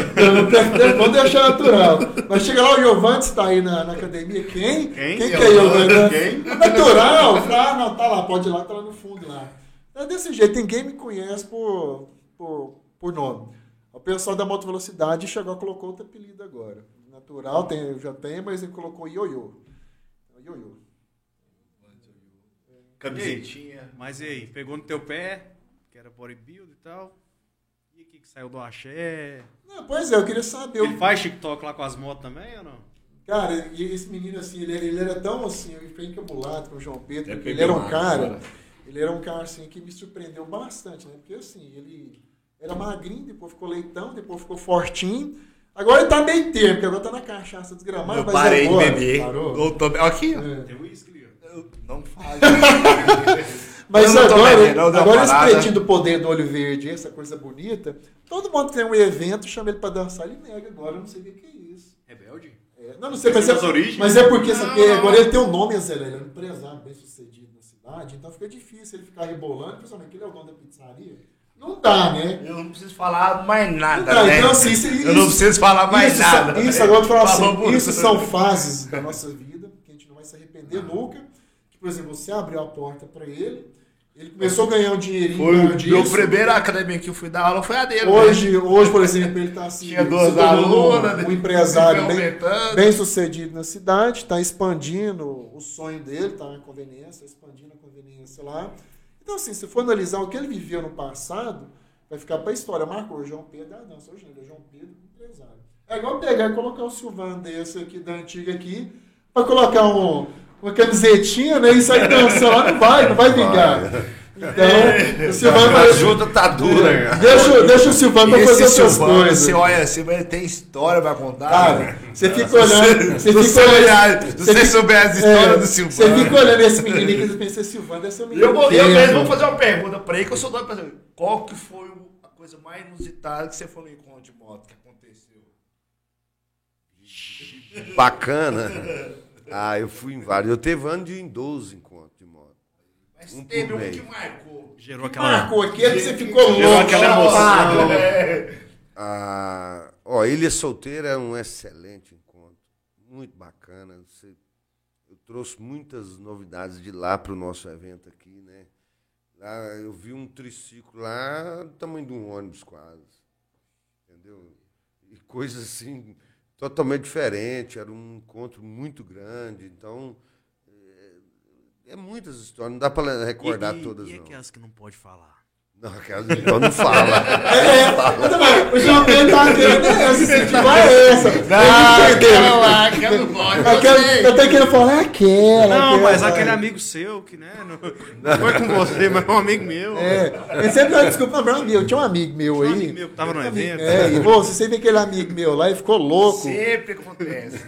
Vamos deixar natural. Mas chega lá, o Giovanni está aí na, na academia. Quem? Quem? que é Giovanni? Quem? Natural. Ah, não, tá lá, pode ir lá, tá lá no fundo lá. É desse jeito, ninguém me conhece por, por, por nome. O pessoal da moto velocidade chegou, colocou outro apelido agora. Natural, tem, já tem, mas ele colocou ioiô. Ioiô. Camisetinha. Mas e aí, pegou no teu pé, que era bodybuild e tal. E aqui que saiu do axé. Não, pois é, eu queria saber. Ele faz TikTok lá com as motos também ou não? Cara, e esse menino, assim, ele, era- ele era tão, assim, ele foi encabulado com o João Pedro, É ele era um cara, massa, ele era um cara, assim, que me surpreendeu bastante, né? Porque, assim, ele era magrinho, depois ficou leitão, depois ficou fortinho. Agora ele tá meio termo, porque agora tá na cachaça desgramada, Eu mas parei de agora, beber. Parou? Eu tô- Aqui, ó. É. Tem uísque ali, ó. Não faz. Mas Eu não agora, bebendo, não agora esse pretinho do poder do olho verde, essa coisa bonita, todo mundo que tem um evento, chama ele pra dançar, ele nega agora, eu não sei o que é isso. Rebelde? É, não, não sei, mas é, mas é porque porque agora ele tem um nome, Zé, ele é um empresário bem sucedido cidade, então fica difícil ele ficar rebolando, principalmente que ele é o dono da pizzaria. Não dá, né? Eu não preciso falar mais nada, Não dá. né? Então, assim, isso, eu não preciso falar mais isso, nada. Isso, agora eu Falou assim, isso são fases da nossa vida que a gente não vai se arrepender nunca. Que, por exemplo, você abriu a porta para ele, ele começou a ganhar um dinheirinho Foi meu disso. primeiro academia que eu fui dar aula foi a dele. né? Hoje, hoje, por exemplo, ele está assim, Tinha duas alunas, um empresário foi bem, bem sucedido na cidade, está expandindo o sonho dele, está na conveniência, expandindo a conveniência lá. Então, assim, se for analisar o que ele viveu no passado, vai ficar para a história. Marcou o João Pedro, ah, não, ele é João Pedro, empresário. É igual pegar e colocar o Silvano desse aqui, da antiga aqui, para colocar um, uma camisetinha, né, e sair dançando lá, não vai, não vai vingar. Então, o Silvano A vai... ajuda tá dura, cara. Deixa, deixa o Silvano pra fazer Silvano, coisas. Você olha assim, mas ele tem história pra contar. Cara, né? você fica olhando. Você fica olhando. se você souber as histórias do Silvano. Você fica olhando esse menino e pensa, Silvano deve ser um menino. Eu, vou, eu mesmo vou fazer uma pergunta pra ele, que eu sou doido pra saber. Qual que foi a coisa mais inusitada que você foi no encontro de moto que aconteceu? Bacana. Ah, eu fui em vários. Eu teve ano de em 12 encontros de moto. Mas Um teve um que marcou. Gerou aquela. Marcou aqui, é que você ficou Gerou louco. aquela emoção. chapado. É. Ah, ó, Ilha Solteira é um excelente encontro. Muito bacana. Você- eu trouxe muitas novidades de lá para o nosso evento aqui, né? Lá eu vi um triciclo lá do tamanho de um ônibus quase. Entendeu? E coisas assim totalmente diferentes. Era um encontro muito grande. Então, é, é muitas histórias. Não dá para recordar e, e, todas, e não. aquelas que não pode falar? Não, aquelas então não fala. É, eu também. O João Pedro tá querendo essa, incentivar é essa. Não, aquela lá, aquela não pode. eu Aquela, tô querendo falar é aquela. Não, aquela, mas aquele amigo seu, que né, não, não foi com você, mas é um amigo meu. É, ele sempre dá desculpa pra mim. Eu tinha um amigo meu Tinha um aí. amigo meu que tava no evento. É, e você sempre aquele amigo meu lá e ficou louco. Sempre acontece.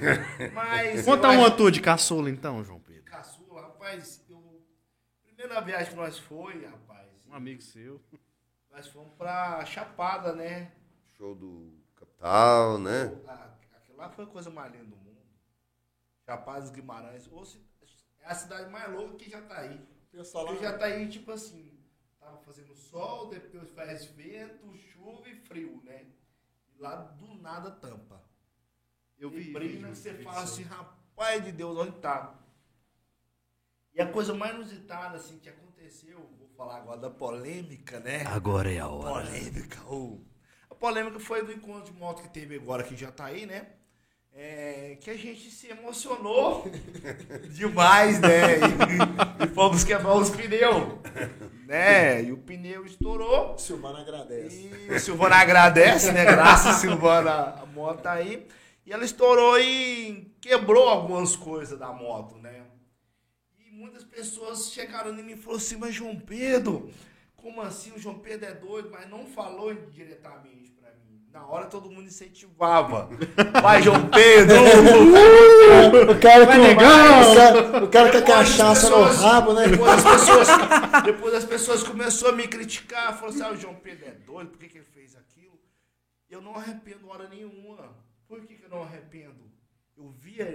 Mas. Conta uma tua de caçula, então, João Pedro. Caçula, rapaz, eu. Primeira viagem que nós foi, rapaz. Um amigo seu. Nós fomos pra Chapada, né? Show do Capital, né? Aquilo lá foi a coisa mais linda do mundo. Chapada dos Guimarães. Ou se- é a cidade mais louca que já tá aí. Pessoal Porque já tá aí, tipo assim, tava fazendo sol, depois faz vento, chuva e frio, né? E lá do nada tampa. Eu vi. Vi, você vi, fala vi. assim, rapaz de Deus, onde tá? E a coisa mais inusitada, assim, que aconteceu, falar agora da polêmica, né? Agora é a hora. Polêmica. ô. A polêmica foi do encontro de moto que teve agora, que já tá aí, né? É, que a gente se emocionou demais, né? E, e fomos quebrar os pneus, né? E o pneu estourou. O Silvano agradece. E o Silvana agradece, né? Graças, Silvana, a moto tá aí. E ela estourou e quebrou algumas coisas da moto, né? Muitas pessoas chegaram em mim e falaram assim, mas João Pedro, como assim? O João Pedro é doido, mas não falou diretamente pra mim. Na hora todo mundo incentivava. Vai, João Pedro! O cara com negão! o cara, o cara com a cachaça no pessoas- rabo, né? Depois as pessoas, depois as pessoas começaram a me criticar, falaram assim, ah, o João Pedro é doido, por que, que ele fez aquilo? Eu não arrependo hora nenhuma. Por que, que eu não arrependo? Eu via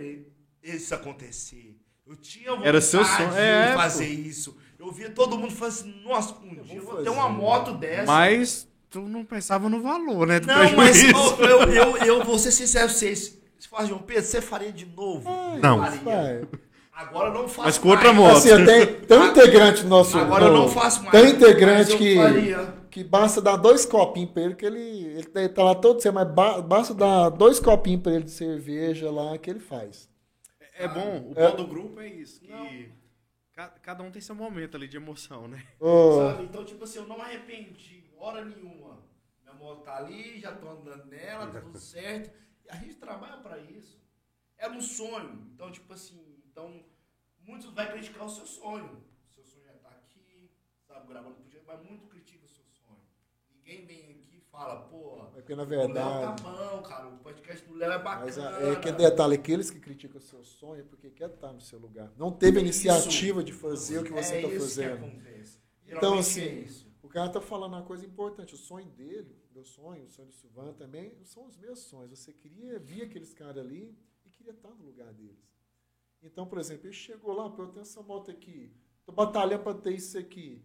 isso acontecer. Eu tinha vontade Era seu sonho, é, de pô. fazer isso. Eu via todo mundo falando assim, nossa, um dia eu vou ter uma moto dessa. Mas tu não pensava no valor, né? Do não, mas eu, eu, eu, eu vou ser sincero com vocês. Se fala, João Pedro, você faria de novo? Não. Faria. Vai. Agora eu não faço Mas com outra mais. moto. Assim, eu tenho, tem um integrante nosso. Agora eu não faço mais. Tem integrante eu que, faria. que basta dar dois copinhos pra ele, que ele, ele tá- lá todo semana, mas ba- basta dar dois copinhos pra ele de cerveja lá que ele faz. É bom, o É. bom do grupo é isso, que ca- cada um tem seu momento ali de emoção, né? Ô, Sabe? Então, tipo assim, eu não me arrependi hora nenhuma. Minha moto tá ali, já tô andando nela, tá tudo certo. E a gente trabalha pra isso. Era um sonho. Então, tipo assim, então, muitos vão criticar o seu sonho. O seu sonho já tá aqui, sabe, gravando projeto, mas muito critica o seu sonho. Ninguém vem fala, pô, porque na o Léo tá verdade. bom, cara, o podcast do Léo é bacana. Mas ah, é que detalhe, aqueles que criticam o seu sonho é porque quer estar no seu lugar. Não teve a iniciativa de fazer o que você é está isso fazendo. Que acontece. Então, Geralmente assim, é isso. o cara tá falando uma coisa importante. O sonho dele, meu sonho, o sonho do Silvano também, são os meus sonhos. Você queria ver aqueles caras ali e queria estar no lugar deles. Então, por exemplo, ele chegou lá, eu tenho essa moto aqui, tô batalhando para ter isso aqui.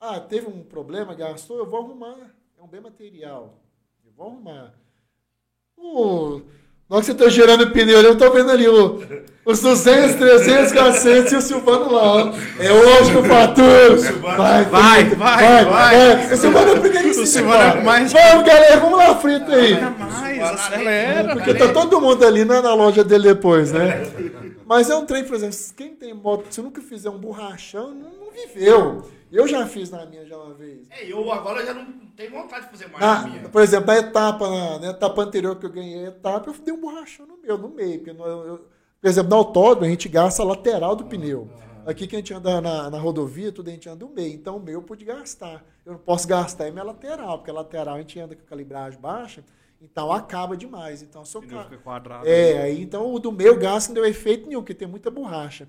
Ah, teve um problema, gastou, eu vou arrumar. É um bem material. Eu vou arrumar. O... Na hora que você tá girando o pneu, eu tô vendo ali o, os 200, 300, 400 e o Silvano lá. ó. É hoje que eu faturo. Vai, Vai, vai, vai. O Silvano é o primeiríssimo. O Silvano é o mais- Vamos, galera, vamos lá, frita aí. Mais, acelera. Porque tá todo mundo ali né, na loja dele depois, né? Mas é um trem, por exemplo, quem tem moto, se nunca fizer um borrachão, não, não viveu. Eu já fiz na minha já uma vez. É, eu agora já não tenho vontade de fazer mais Na- a minha. por exemplo, na etapa, na, na etapa anterior que eu ganhei a etapa, eu dei um borrachão no meu, no meio. Porque no- eu- por exemplo, na autódromo a gente gasta a lateral do pneu. Aqui que a gente anda na, na rodovia, tudo a gente anda no meio. Então o meu eu pude gastar. Eu não posso gastar é minha lateral, porque a lateral a gente anda com calibragem baixa, então acaba demais. Então se eu fica quadrado. é, aí então o do meu gasto não deu efeito nenhum, porque tem muita borracha.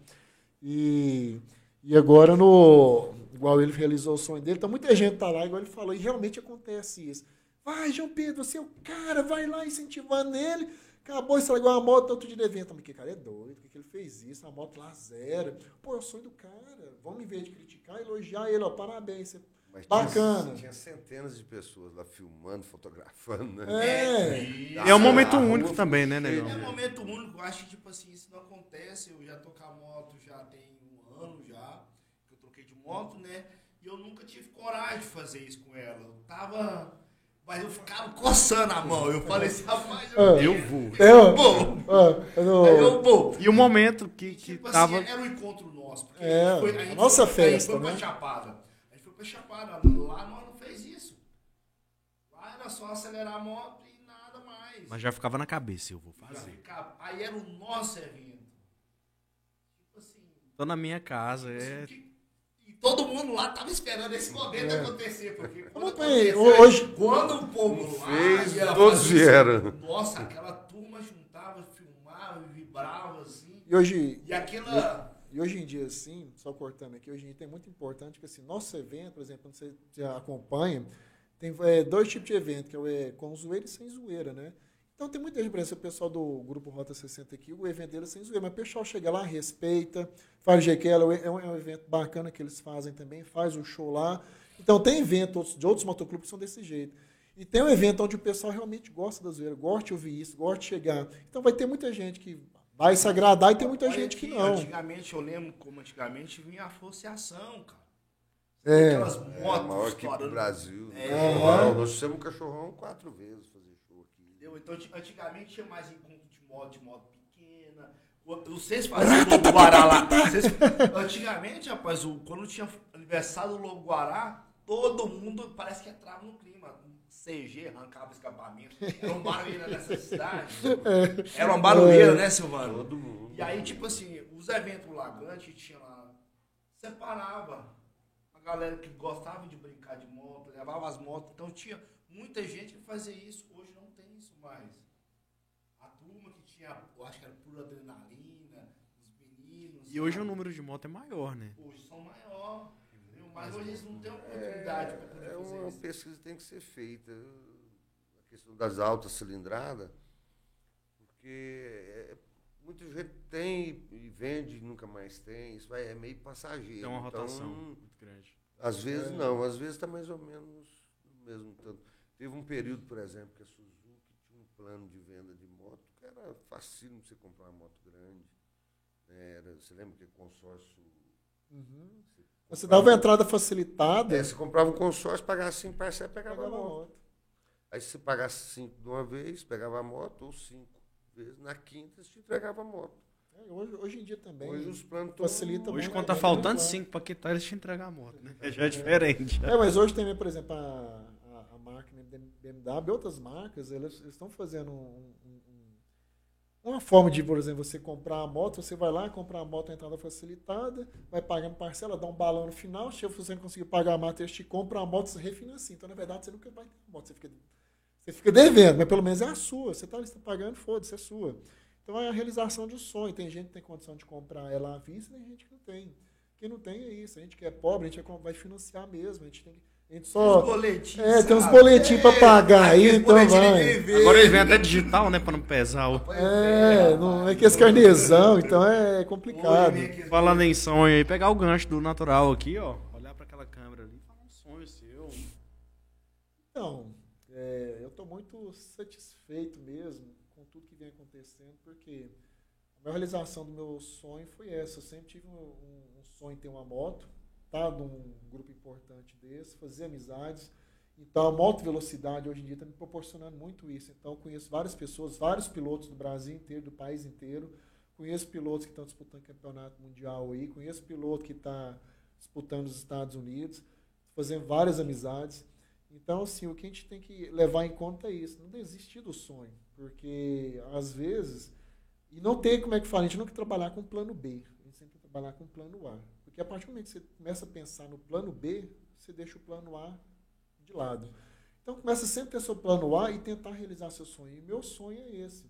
E, e agora no. Igual ele realizou o sonho dele, então muita gente tá lá, igual ele falou, e realmente acontece isso. Vai, João Pedro, você é o cara, vai lá incentivando ele. Acabou, estragou a moto outro dia do evento. Mas que cara é doido, por que, que ele fez isso? A moto lá zero. Pô, é o sonho do cara. Vamos, em vez de criticar, elogiar ele, ó. Parabéns. Você... Mas Bacana. Tinha, tinha centenas de pessoas lá filmando, fotografando, né? É. É um momento único também, né, negão? É de- um momento único, eu acho que, tipo assim, isso não acontece. Eu já tô com a moto já tem um ano já, que eu troquei de moto, né? E eu nunca tive coragem de fazer isso com ela. Eu tava. Mas eu ficava coçando a mão. Eu falei assim, rapaz, eu. Ah. Eu vou. É, ó, Pô, ó, eu eu, pô. E o momento que, que Tipo tava. assim, era um encontro nosso. Porque É, a gente foi, a nossa foi, a gente festa, foi pra né? Chapada. A gente foi pra Chapada. Lá nós não fez isso. Lá era só acelerar a moto e nada mais. Mas já ficava na cabeça, eu vou fazer. ficava- Aí era o nosso evento. Tipo assim. Tô na minha casa, é. que- todo mundo lá tava esperando esse momento acontecer. Porque quando, aconteceu, hoje- quando o povo lá Fez, ia todos fazer vieram. Nossa, aquela turma juntava, filmava, vibrava assim. E hoje, E aquilo. E hoje em dia, assim, só cortando aqui, hoje em dia é muito importante que assim, nosso evento, por exemplo, quando você, você acompanha, tem é, dois tipos de evento, que é, o, é com zoeira e sem zoeira, né? Então tem muita gente, por exemplo, o pessoal do Grupo Rota 60 aqui, o evento dele é sem zoeira, mas o pessoal chega lá, respeita, faz o GQ, é um, é um evento bacana que eles fazem também, faz o show lá. Então tem evento de outros motoclubes que são desse jeito. E tem um evento onde o pessoal realmente gosta da zoeira, gosta de ouvir isso, gosta de chegar. Então vai ter muita gente que vai se agradar e tem muita Olha gente que não. Antigamente, eu lembro como antigamente vinha a associação, cara. É. Aquelas É a motos maior equipe do. Brasil. É. Nós- Nós fizemos um cachorrão quatro vezes. Entendeu? Então, anti- antigamente tinha mais encontro de moto, de moto pequena. Vocês faziam o Lobo Guará lá. Vocês- antigamente, rapaz, o- quando tinha aniversário do Lobo Guará, todo mundo parece que entrava no clima. CG, arrancava escapamento. Era um barulheira nessa cidade. Era uma barulheira, né, Silvano? Todo mundo. E aí, tipo assim, os eventos Lagante tinha lá, separava a galera que gostava de brincar de moto, levava as motos. Então tinha muita gente que fazia isso. Hoje não mais. A turma que tinha, eu acho que era pura adrenalina, os meninos. E hoje o número de moto é maior, né? Hoje são maior. entendeu? Mas hoje eles não têm oportunidade para poder É fazer uma isso. pesquisa que tem que ser feita. A questão das altas cilindradas, porque é, muita gente tem e vende e nunca mais tem. Isso vai, é meio passageiro. Tem uma rotação Então, muito grande. às vezes não, às vezes está mais ou menos no mesmo tanto. Teve um período, por exemplo, que a Suzuki plano de venda de moto que era facílimo você comprar uma moto grande. Era, você lembra que consórcio. Você dava a entrada facilitada, É, você comprava um consórcio, pagava cinco parcelas, pegava a pegava a moto. moto. Aí se você pagasse cinco de uma vez, pegava a moto, ou cinco vezes, na quinta você te entregava a moto. É, hoje, hoje em dia também. Hoje os planos estão- facilita Hoje, quando tá é, faltando muito 5 pra quitar, eles te entregam a moto, né? Já é diferente. É, mas hoje também, por exemplo, a marca BMW, outras marcas, elas estão fazendo um- um- um- uma forma de, por exemplo, você comprar a moto, você vai lá, comprar a moto, a entrada facilitada, vai pagando parcela, dá um balão no final, se você não conseguir pagar a moto, eles te compram a moto, você refinancia. Então, na verdade, você nunca vai ter a moto, você fica, você fica devendo, mas pelo menos é a sua. Você está tá pagando, foda-se, é sua. Então, é a realização de um sonho. Tem gente que tem condição de comprar ela à vista, tem gente que não tem. Quem não tem é isso. A gente que é pobre, a gente vai financiar mesmo. A gente tem que. A gente só. boletins, É, tem uns boletins pra pagar aí, então vai. Agora eles vêm até digital, né? Pra não pesar. O... É, não é que esse carnezão, então é complicado. Falando em sonho aí, pegar o gancho do natural aqui, ó. Olhar pra aquela câmera ali e falar seu? Então, é, eu estou muito satisfeito mesmo com tudo que vem acontecendo, porque a maior realização do meu sonho foi essa. Eu sempre tive um, um, um sonho em ter uma moto, tá, num grupo importante desse, fazer amizades. Então, a moto velocidade hoje em dia está me proporcionando muito isso. Então, conheço várias pessoas, vários pilotos do Brasil inteiro, do país inteiro. Conheço pilotos que estão disputando campeonato mundial aí, conheço piloto que está disputando os Estados Unidos, fazendo várias amizades. Então, assim, o que a gente tem que levar em conta é isso, não desistir do sonho, porque às vezes, e não tem como é que fala, a gente não tem que trabalhar com plano B, a gente sempre tem que trabalhar com plano A. Porque a partir do momento que você começa a pensar no plano B, você deixa o plano A de lado. Então começa sempre a ter seu plano A e tentar realizar seu sonho. E meu sonho é esse.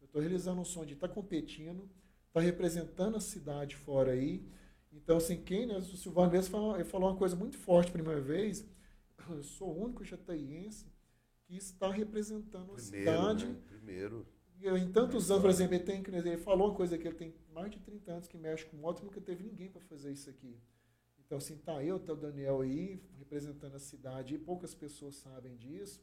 Eu estou realizando um sonho de estar tá competindo, estar tá representando a cidade fora aí. Então, assim, quem, né, o Silvano mesmo falou, falou uma coisa muito forte a primeira vez, eu sou o único jataiense que está representando a cidade. Né? Primeiro. Em tantos anos, por exemplo, ele, tem, ele falou uma coisa que ele tem mais de 30 anos que mexe com moto nunca teve ninguém para fazer isso aqui. Então, assim, tá eu, tá o Daniel aí, representando a cidade, e poucas pessoas sabem disso.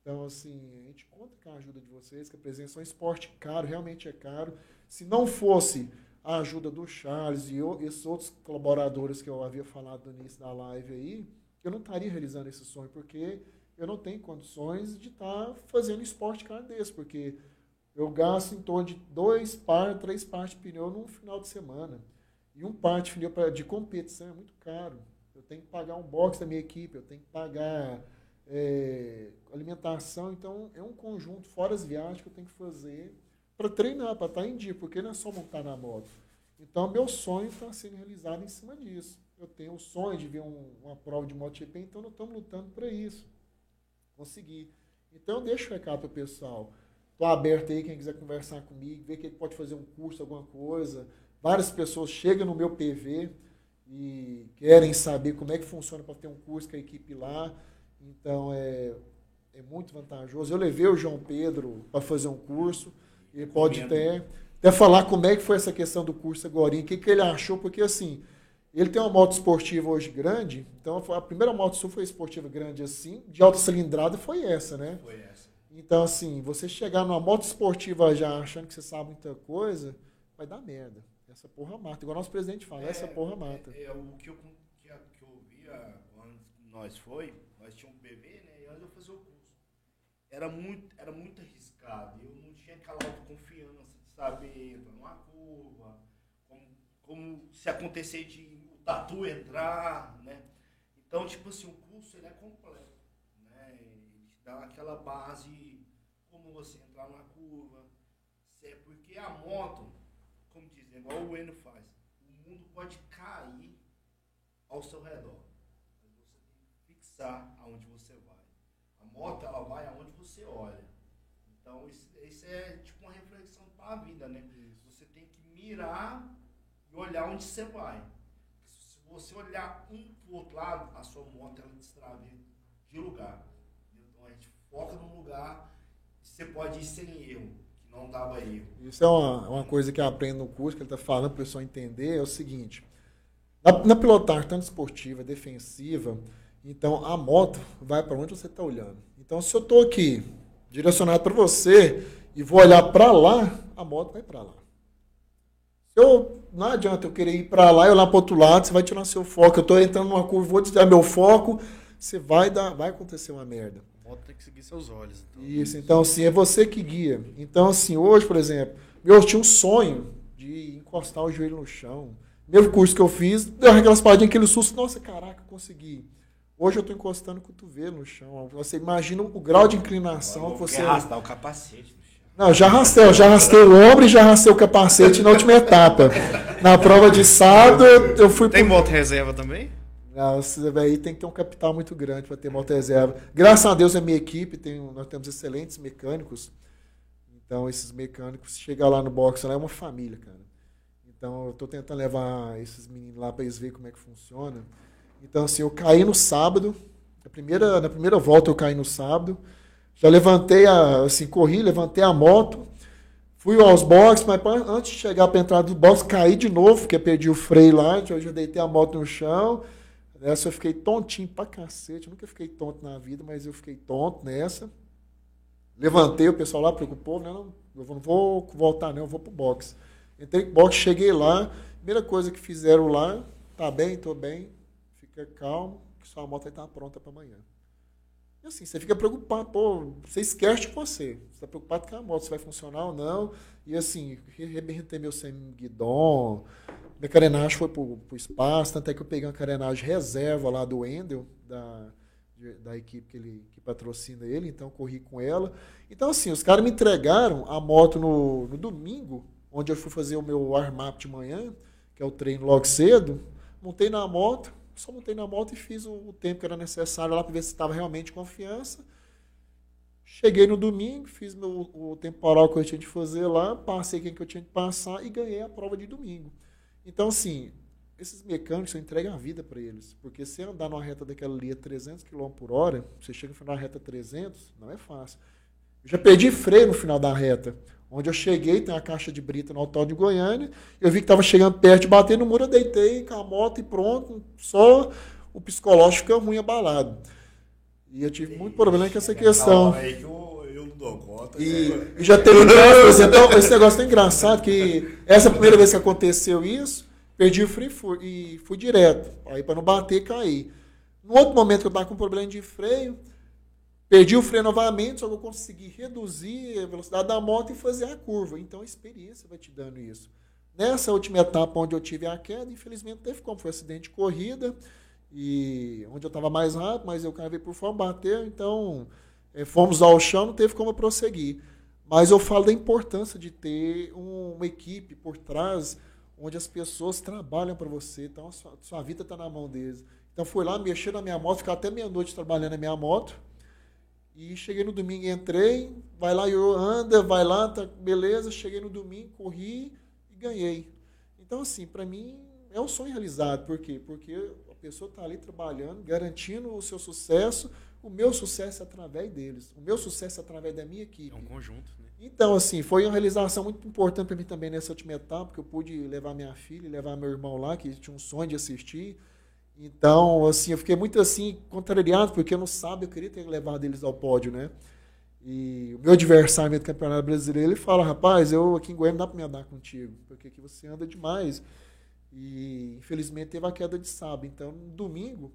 Então, assim, a gente conta com a ajuda de vocês, que a presença é um esporte caro, realmente é caro. Se não fosse a ajuda do Charles e esses outros colaboradores que eu havia falado no início da live aí, eu não estaria realizando esse sonho, porque eu não tenho condições de estar tá fazendo esporte caro desse, porque eu gasto em torno de dois par, três partes de pneu num final de semana. E um par de pneu de competição é muito caro. Eu tenho que pagar um box da minha equipe, eu tenho que pagar é, alimentação. Então, é um conjunto, fora as viagens que eu tenho que fazer para treinar, para estar tá em dia, porque não é só montar na moto. Então, meu sonho está sendo realizado em cima disso. Eu tenho o sonho de ver um, uma prova de MotoGP, então nós estamos lutando para isso. Conseguir. Então, eu deixo o recado para o pessoal. Estou aberto aí, quem quiser conversar comigo, ver que ele pode fazer um curso, alguma coisa Várias pessoas chegam no meu PV e querem saber como é que funciona para ter um curso com a equipe lá. Então é, é muito vantajoso. Eu levei o João Pedro para fazer um curso. Ele pode até, até falar como é que foi essa questão do curso agora, o que, que ele achou, porque assim, ele tem uma moto esportiva hoje grande, então a primeira moto sua foi esportiva grande assim, de alta cilindrada foi essa, né? Foi essa. Então, assim, você chegar numa moto esportiva já achando que você sabe muita coisa, vai dar merda. Essa porra mata. Igual nosso presidente fala, é, essa porra mata. É, é, o que eu, que, que eu via quando nós foi, nós tínhamos um PV, né? E antes eu fazia o curso. Era muito, era muito arriscado. Eu não tinha aquela autoconfiança de saber entrar numa curva, como, como se acontecer de o tatu entrar, né? Então, tipo assim, o curso ele é completo. Te dá aquela base como você entrar numa curva. É porque a moto como dizem, igual o Eno faz, o mundo pode cair ao seu redor. Mas você tem que fixar aonde você vai. A moto, ela vai aonde você olha. Então, isso, isso é tipo uma reflexão para a vida, né? Você tem que mirar e olhar onde você vai. Se você olhar um para o outro lado, a sua moto ela destrave de lugar. Foca num lugar você pode ir sem erro não dava erro. Isso é uma, uma coisa que eu aprendo no curso, que ele está falando para o pessoal entender, é o seguinte. Na, na pilotagem, tanto esportiva, defensiva, então a moto vai para onde você está olhando. Então, se eu estou aqui direcionado para você e vou olhar para lá, a moto vai para lá. Eu, não adianta eu querer ir para lá e olhar para outro lado, você vai tirar seu foco. Eu estou entrando numa curva, vou desviar meu foco, você vai dar, vai acontecer uma merda moto tem que seguir seus olhos. Então. Isso, então assim, é você que guia. Então, assim, hoje, por exemplo, eu tinha um sonho de encostar o joelho no chão. Meu curso que eu fiz, deu aquelas paradinhas, aquele susto, nossa, caraca, consegui. Hoje eu estou encostando o cotovelo no chão. Você imagina o grau de inclinação que você. arrastar o capacete no chão. Não, já arrastei, eu já arrastei o ombro e já arrastei o capacete na última etapa. Na prova de sábado, eu fui. Tem moto reserva também? Aí tem que ter um capital muito grande para ter moto reserva. Graças a Deus a minha equipe, tem, nós temos excelentes mecânicos. Então esses mecânicos, chegar lá no box, lá é uma família, cara. Então eu estou tentando levar esses meninos lá para eles verem como é que funciona. Então assim, eu caí no sábado, a primeira, na primeira volta eu caí no sábado. Já levantei a, assim, corri, levantei a moto, fui aos boxes, mas antes de chegar para entrar do box, caí de novo, porque perdi o freio lá, então eu já deitei a moto no chão Nessa eu fiquei tontinho pra cacete. Eu nunca fiquei tonto na vida, mas eu fiquei tonto nessa. Levantei, o pessoal lá preocupou, né? Não, eu não vou voltar, não, eu vou pro boxe. Entrei pro boxe, cheguei lá. Primeira coisa que fizeram lá, tá bem, tô bem, fica calmo, que sua moto vai estar pronta para amanhã. Assim, você fica preocupado, pô, você esquece de você. Você está preocupado com a moto, se vai funcionar ou não. E assim, arrebentei meu sem-guidon, minha carenagem foi pro, pro espaço, tanto é que eu peguei uma carenagem reserva lá do Wendel, da, da equipe que, ele, que patrocina ele, então corri com ela. Então, assim, os caras me entregaram a moto no, no domingo, onde eu fui fazer o meu armap de manhã, que é o treino logo cedo. Montei na moto, só montei na moto e fiz o, o tempo que era necessário lá para ver se estava realmente confiança. Cheguei no domingo, fiz meu, o temporal que eu tinha de fazer lá, passei quem que eu tinha de passar e ganhei a prova de domingo. Então, assim, esses mecânicos, eu entrego a vida para eles. Porque se andar numa reta daquela ali a 300 km por hora, você chega no final da reta 300, não é fácil. Eu já perdi freio no final da reta. Onde eu cheguei, tem uma caixa de brita no autódromo de Goiânia. Eu vi que estava chegando perto bater no muro, eu deitei com a moto e pronto. Só o psicológico fica ruim abalado. E eu tive muito problema com essa questão. Aí que eu, eu não dou conta. E, né? e já teve casos, então, esse negócio é engraçado, que essa primeira vez que aconteceu isso, perdi o freio e fui, e fui direto. Aí para não bater, caí. No outro momento que eu estava com problema de freio, perdi o freio novamente, só que eu consegui reduzir a velocidade da moto e fazer a curva. Então a experiência vai te dando isso. Nessa última etapa onde eu tive a queda, infelizmente teve como, foi um acidente de corrida, e onde eu estava mais rápido, mas eu cavei por fora, bateu, então é, fomos ao chão, não teve como eu prosseguir. Mas eu falo da importância de ter um, uma equipe por trás, onde as pessoas trabalham para você, então a sua, sua vida está na mão deles. Então fui lá, mexer na minha moto, ficar até meia-noite trabalhando na minha moto, e cheguei no domingo, entrei, vai lá, eu anda, vai lá, tá, beleza, cheguei no domingo, corri e ganhei. Então, assim, para mim é um sonho realizado. Por quê? Porque pessoa está ali trabalhando, garantindo o seu sucesso, o meu sucesso é através deles, o meu sucesso é através da minha equipe. É um conjunto, né? Então, assim, foi uma realização muito importante para mim também nessa última etapa, que eu pude levar minha filha levar meu irmão lá, que tinha um sonho de assistir. Então, assim, eu fiquei muito assim, contrariado, porque eu não sabe, eu queria ter levado eles ao pódio, né? E o meu adversário do Campeonato Brasileiro, ele fala, rapaz, eu aqui em Goiânia não dá para me andar contigo, porque aqui você anda demais. E infelizmente teve a queda de sábado. Então, no domingo,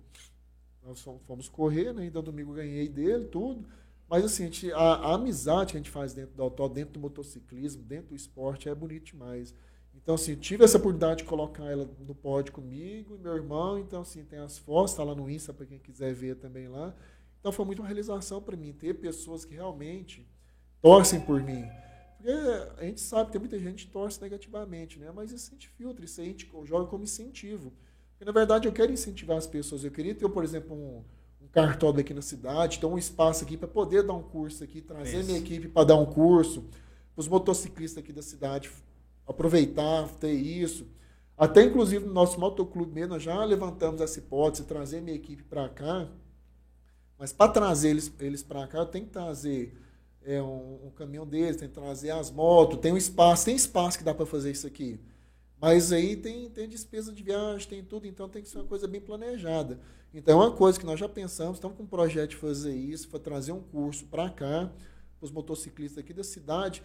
nós fomos correr, né? Então, domingo ganhei dele, tudo. Mas assim, a, gente, a, a, amizade que a gente faz dentro do auto, dentro do motociclismo, dentro do esporte, é bonito demais. Então, assim, tive essa oportunidade de colocar ela no pódio comigo e meu irmão. Então, assim, tem as fotos, tá lá no Insta para quem quiser ver também lá. Então, foi muito uma realização para mim ter pessoas que realmente torcem por mim. Porque a gente sabe, tem muita gente que torce negativamente, né? Mas isso a gente filtra, isso a gente joga como incentivo. Porque, na verdade, eu quero incentivar as pessoas. Eu queria ter, por exemplo, um, um cartódromo aqui na cidade, ter um espaço aqui para poder dar um curso aqui, trazer isso. minha equipe para dar um curso, para os motociclistas aqui da cidade aproveitar, ter isso. Até, inclusive, no nosso motoclube mesmo, já levantamos essa hipótese, trazer minha equipe para cá. Mas para trazer eles, eles para cá, eu tenho que trazer é, um, um, caminhão deles, tem que trazer as motos, tem um espaço, tem espaço que dá para fazer isso aqui. Mas aí tem, tem despesa de viagem, tem tudo, então tem que ser uma coisa bem planejada. Então é uma coisa que nós já pensamos, estamos com um projeto de fazer isso, para trazer um curso para cá, para os motociclistas aqui da cidade.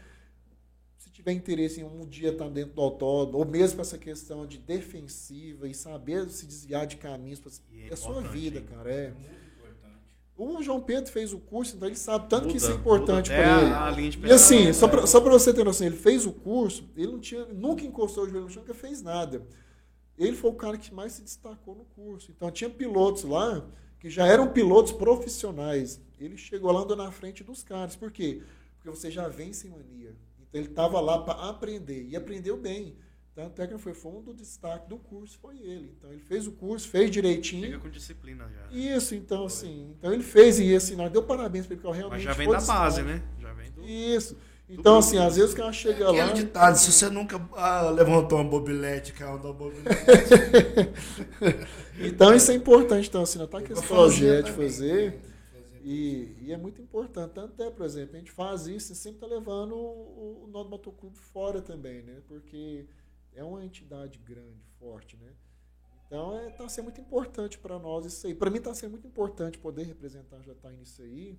Se tiver interesse em um dia estar dentro do autódromo, ou mesmo com essa questão de defensiva e saber se desviar de caminhos, é, é sua vida, cara. É. O João Pedro fez o curso, então ele sabe tanto muda, que isso é importante para ele. e assim, só para só você ter noção, ele fez o curso, ele não tinha, nunca encostou o joelho no chão, nunca fez nada. Ele foi o cara que mais se destacou no curso. Então tinha pilotos lá que já eram pilotos profissionais. Ele chegou lá andando na frente dos caras. Por quê? Porque você já vem sem mania. Então ele estava lá para aprender e aprendeu bem. Tanto é que foi fundo, o destaque do curso foi ele. Então ele fez o curso, fez direitinho. Chega com disciplina já. Isso, então assim. Então ele fez e assim, nós deu parabéns para ele, porque realmente. Mas já vem da destaque. base, né? Já vem do. Isso. Então, assim, às vezes o cara chega é lá. ditado, se você nunca ah, levantou uma bobilete, caiu uma bobilete. então, isso é importante. Então, assim, tá com esse projeto de fazer. E, e, é muito importante. Tanto é, por exemplo, a gente faz isso e sempre está levando o, o Motoclube fora também, né? Porque é uma entidade grande, forte, né? Então, está é, tá sendo muito importante para nós isso aí. Para mim, está sendo muito importante poder representar já está nisso aí.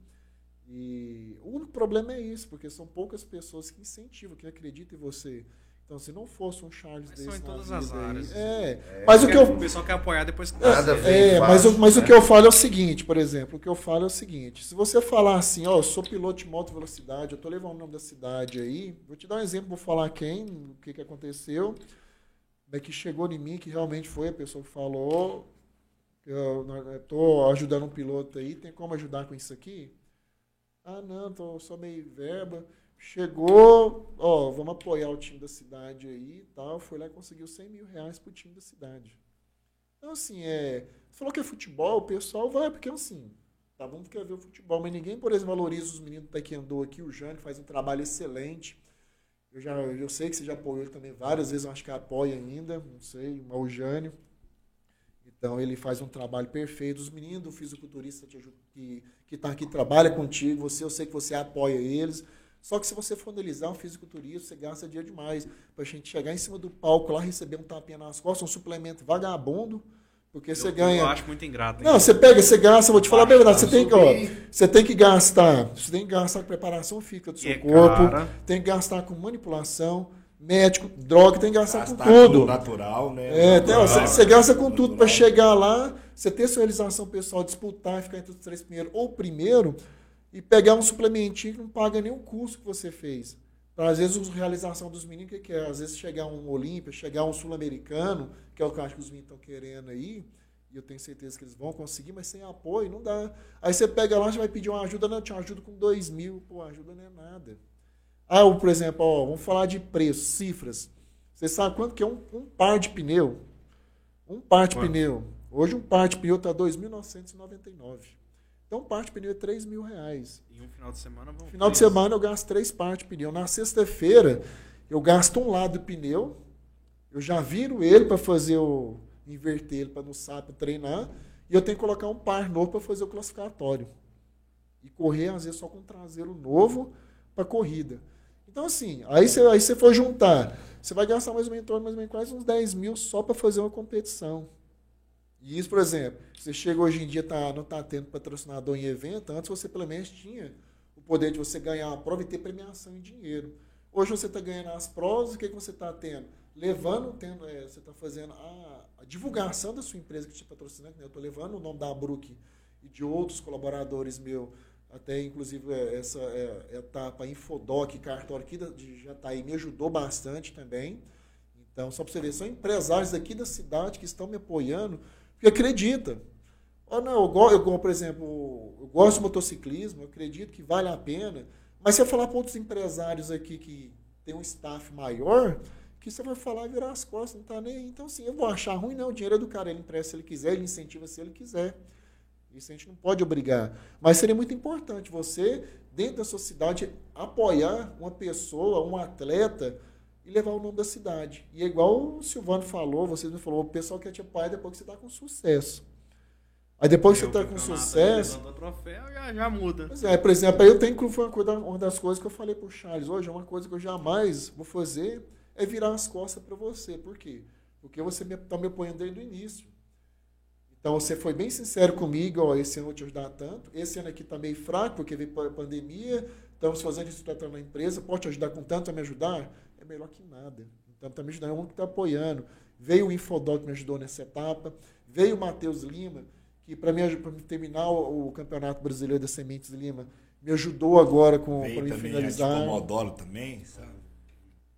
E o único problema é isso, porque são poucas pessoas que incentivam, que acreditam em você. Então, se não fosse um Charles mas desse são em todas as áreas. Aí, é, é, mas o que eu, o pessoal quer apoiar depois que nada é, é mas, o, mas né? o que eu falo é o seguinte, por exemplo, o que eu falo é o seguinte: se você falar assim, ó, eu sou piloto de moto velocidade, eu tô levando o nome da cidade aí, vou te dar um exemplo, vou falar quem, o que que aconteceu, é que chegou em mim, que realmente foi a pessoa que falou, eu estou ajudando um piloto aí, tem como ajudar com isso aqui? Ah, não, tô só meio verba. Chegou, ó, vamos apoiar o time da cidade aí e tal. Foi lá e conseguiu 100 mil reais pro time da cidade. Então, assim, é. Falou que é futebol, o pessoal vai, porque assim, tá bom quer ver o futebol, mas ninguém, por exemplo, valoriza os meninos do Taekwondo aqui. O Jânio faz um trabalho excelente. Eu, já, eu sei que você já apoiou ele também várias vezes, eu acho que apoia ainda, não sei, mas o Jânio. Então ele faz um trabalho perfeito. Os meninos do fisiculturista que está aqui trabalha contigo, você, eu sei que você apoia eles. Só que se você for analisar um fisiculturista, você gasta dia demais. Para a gente chegar em cima do palco lá, receber um tapinha nas costas, um suplemento vagabundo, porque eu, você ganha. Eu acho muito ingrato. Não, você pega, você gasta, vou te falar a verdade, você tem que, ó, você tem que gastar, você tem que gastar com preparação física do seu é corpo, cara. tem que gastar com manipulação, médico, droga, tem que gastar, gastar com tudo. natural, né? É, natural, você, você, gasta com tudo para chegar lá, você ter sua realização pessoal, disputar, ficar entre os três primeiros ou primeiro e pegar um suplementinho que não paga nem o custo que você fez. Às vezes, a realização dos meninos, o que, é? Às vezes, chegar um Olímpia, chegar um Sul-Americano, que é o que eu acho que os meninos estão querendo aí, e eu tenho certeza que eles vão conseguir, mas sem apoio não dá. Aí você pega lá, já vai pedir uma ajuda, não, te ajuda com dois mil, pô, ajuda não é nada. Ah, por exemplo, ó, vamos falar de preço, cifras. Você sabe quanto que é um, um par de pneu? Um par de Quanto? pneu. Hoje um par de pneu está R$ 2.999. Então, parte de pneu é 3 mil reais. E um final de semana vão Final de semana eu gasto três partes de pneu. Na sexta-feira, eu gasto um lado do pneu, eu já viro ele para fazer o. inverter ele para no sábado treinar, e eu tenho que colocar um par novo para fazer o classificatório. E correr, às vezes, só com um traseiro novo para corrida. Então, assim, aí você, aí for juntar, você vai gastar mais ou menos, mais ou menos quase uns 10 mil só para fazer uma competição. E isso, por exemplo, você chega hoje em dia, tá, não está tendo patrocinador em evento, antes você pelo menos tinha o poder de você ganhar uma prova e ter premiação em dinheiro. Hoje você está ganhando as provas, o que, que você está tendo? Levando, tendo, é, você está fazendo a, a, divulgação da sua empresa que te patrocina. Né? Eu estou levando o nome da Brook e de outros colaboradores meus, até inclusive é, essa é, etapa Infodoc, cartório aqui de Jataí me ajudou bastante também. Então, só para você ver, são empresários aqui da cidade que estão me apoiando porque acredita. Oh, não, eu, eu, por exemplo, eu gosto de motociclismo, eu acredito que vale a pena. Mas se eu falar para outros empresários aqui que tem um staff maior, que você vai falar e virar as costas, não está nem. Então, assim, eu vou achar ruim, não. O dinheiro é do cara, ele empresta se ele quiser, ele incentiva se ele quiser. Isso a gente não pode obrigar. Mas seria muito importante você, dentro da sua cidade, apoiar uma pessoa, um atleta e levar o nome da cidade. E é igual o Silvano falou, vocês me falou, o pessoal quer te apoiar depois que você está com sucesso. Aí depois que você está com sucesso. Troféu, já, já muda. Pois é, por exemplo, aí eu tenho que foi uma, coisa, uma das coisas que eu falei para o Charles hoje, é uma coisa que eu jamais vou fazer é virar as costas para você. Por quê? Porque você está me, me apoiando desde o início. Então você foi bem sincero comigo, ó, esse ano eu vou te ajudar tanto. Esse ano aqui está meio fraco, porque veio a pandemia, estamos fazendo isso na empresa, pode te ajudar com tanto a me ajudar? É melhor que nada. Então, está me ajudando, é um que está apoiando. Veio o Infodoc que me ajudou nessa etapa. Veio o Matheus Lima, que para mim, terminar o, Campeonato Brasileiro das Sementes Lima, me ajudou agora com para me finalizar. Pomodoro também, sabe?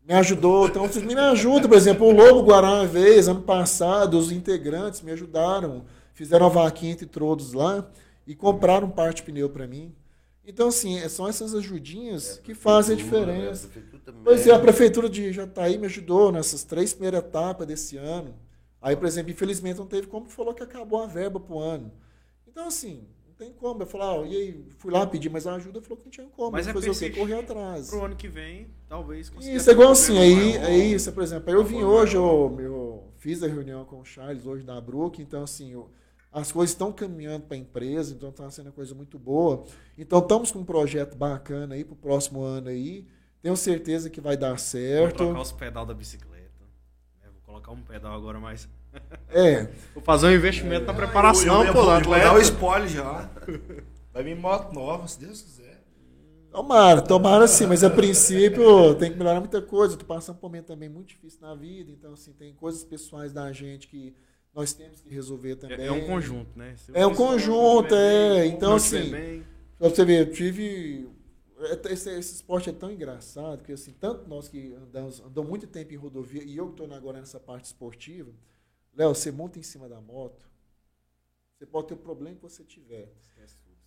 Me ajudou, então vocês me ajudam, por exemplo, o Lobo Guará vez, ano passado, os integrantes me ajudaram, fizeram a vaquinha entre todos lá e compraram parte de pneu para mim. Então, assim, é, são essas ajudinhas é, que fazem a né? diferença. A pois é, a prefeitura de Jataí me ajudou nessas três primeiras etapas desse ano. Aí, por exemplo, infelizmente não teve como, falou que acabou a verba para o ano. Então, assim, não tem como. Eu falei, ah, e aí, fui lá pedir mais ajuda, falou que não tinha como. Mas é fazer o quê? Correr atrás. Para o ano que vem, talvez consiga. Isso, é igual assim, aí, é isso, por exemplo. Eu vim hoje, eu, eu fiz a reunião com o Charles hoje da Brook, então, assim, eu, as coisas estão caminhando para a empresa, então está sendo uma coisa muito boa. Então estamos com um projeto bacana aí para o próximo ano aí. Tenho certeza que vai dar certo. Vou colocar os pedal da bicicleta. É, vou colocar um pedal agora mais É. Vou fazer um investimento na preparação, eu, eu, pô, eu, vou dar o spoiler já. Vai vir moto nova, se Deus quiser. Tomara, tomara sim, mas a princípio tem que melhorar muita coisa. Eu tô passando por um momento também muito difícil na vida, então assim, tem coisas pessoais da gente que nós temos que resolver também. É, é um conjunto, né? Se É um conjunto, é. bem, Então, assim, bem, Pra você ver, eu tive. é- Esse, esse esporte é tão engraçado que, assim, tanto nós que andamos, andamos muito tempo em rodovia e eu que estou agora nessa parte esportiva, Léo, você monta em cima da moto, você pode ter o problema que você tiver.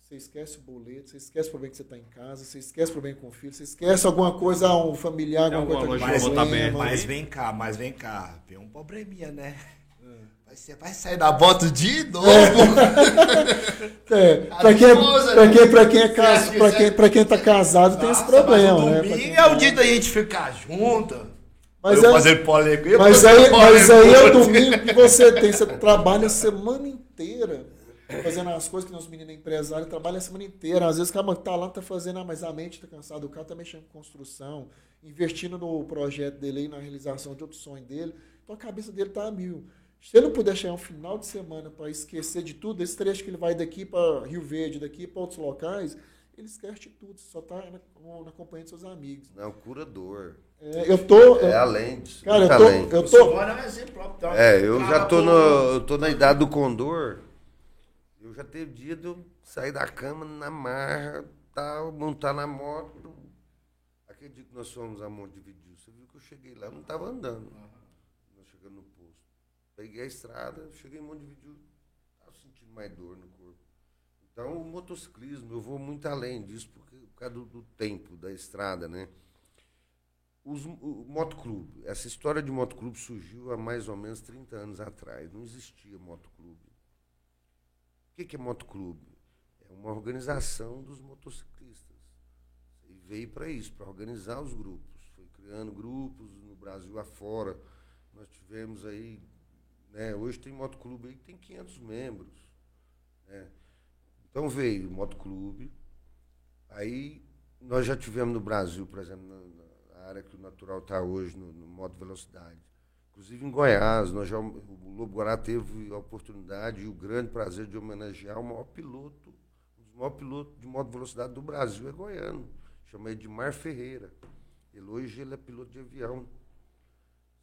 Você esquece o boleto, você esquece o problema que você está em casa, você esquece o problema com o filho, você esquece alguma coisa, um familiar, alguma alguma coisa Mas, mas vem cá, mas vem cá. Tem um probleminha, né? Ser, vai sair da bota de novo. É, A pra, quem, esposa, pra, né? quem, pra, quem é Você cas, acha que pra, você- quem, pra quem tá casado tem esse problema, mas né? Domingo quem- é o dia da gente ficar junto. Mas eu é- fazer polêmica. eu Mas aí, mas aí é o domingo que você tem. Você trabalha a semana inteira fazendo as coisas que nosso menino é empresário, trabalha a semana inteira. Às vezes o cara tá lá, tá fazendo, ah, mas a mente tá cansada, o cara tá mexendo com construção, investindo no projeto dele aí, na realização de outro sonho dele. Então a cabeça dele tá a mil. Se ele não puder chegar um final de semana para esquecer de tudo, esse trecho que ele vai daqui para Rio Verde, daqui para outros locais, ele esquece de tudo, só tá na, na companhia de seus amigos. Não, curador. É, eu tô. É eu- além disso. cara, eu tô, além. eu tô, é um exemplo próprio. tá? É, eu já tô, no, eu tô na idade do condor. Eu já teve dia de eu sair da cama na marra, tal, montar na moto. Aquele dia que nós fomos a Montevideo, você viu que eu cheguei lá, eu não estava andando. Nós chegamos no posto. Peguei a estrada, cheguei em Montevideo, estava sentindo mais dor no corpo. Então, o motociclismo, eu vou muito além disso, porque, por causa do, do tempo da estrada, né? Os, o motoclube, essa história de motoclube surgiu há mais ou menos 30 anos atrás. Não existia motoclube. O que, que é motoclube? É uma organização dos motociclistas. E veio para isso, para organizar os grupos. Foi criando grupos no Brasil afora. Nós tivemos aí, né, hoje tem motoclube aí que tem 500 membros. né? Então veio o motoclube. Aí nós já tivemos no Brasil, por exemplo, na, na área que o natural está hoje, no, no moto velocidade. Inclusive em Goiás, nós já, o Lobo Guará teve a oportunidade e o grande prazer de homenagear o maior piloto, um dos maiores pilotos de moto velocidade do Brasil é goiano, chama Edmar Ferreira. Ele hoje ele é piloto de avião.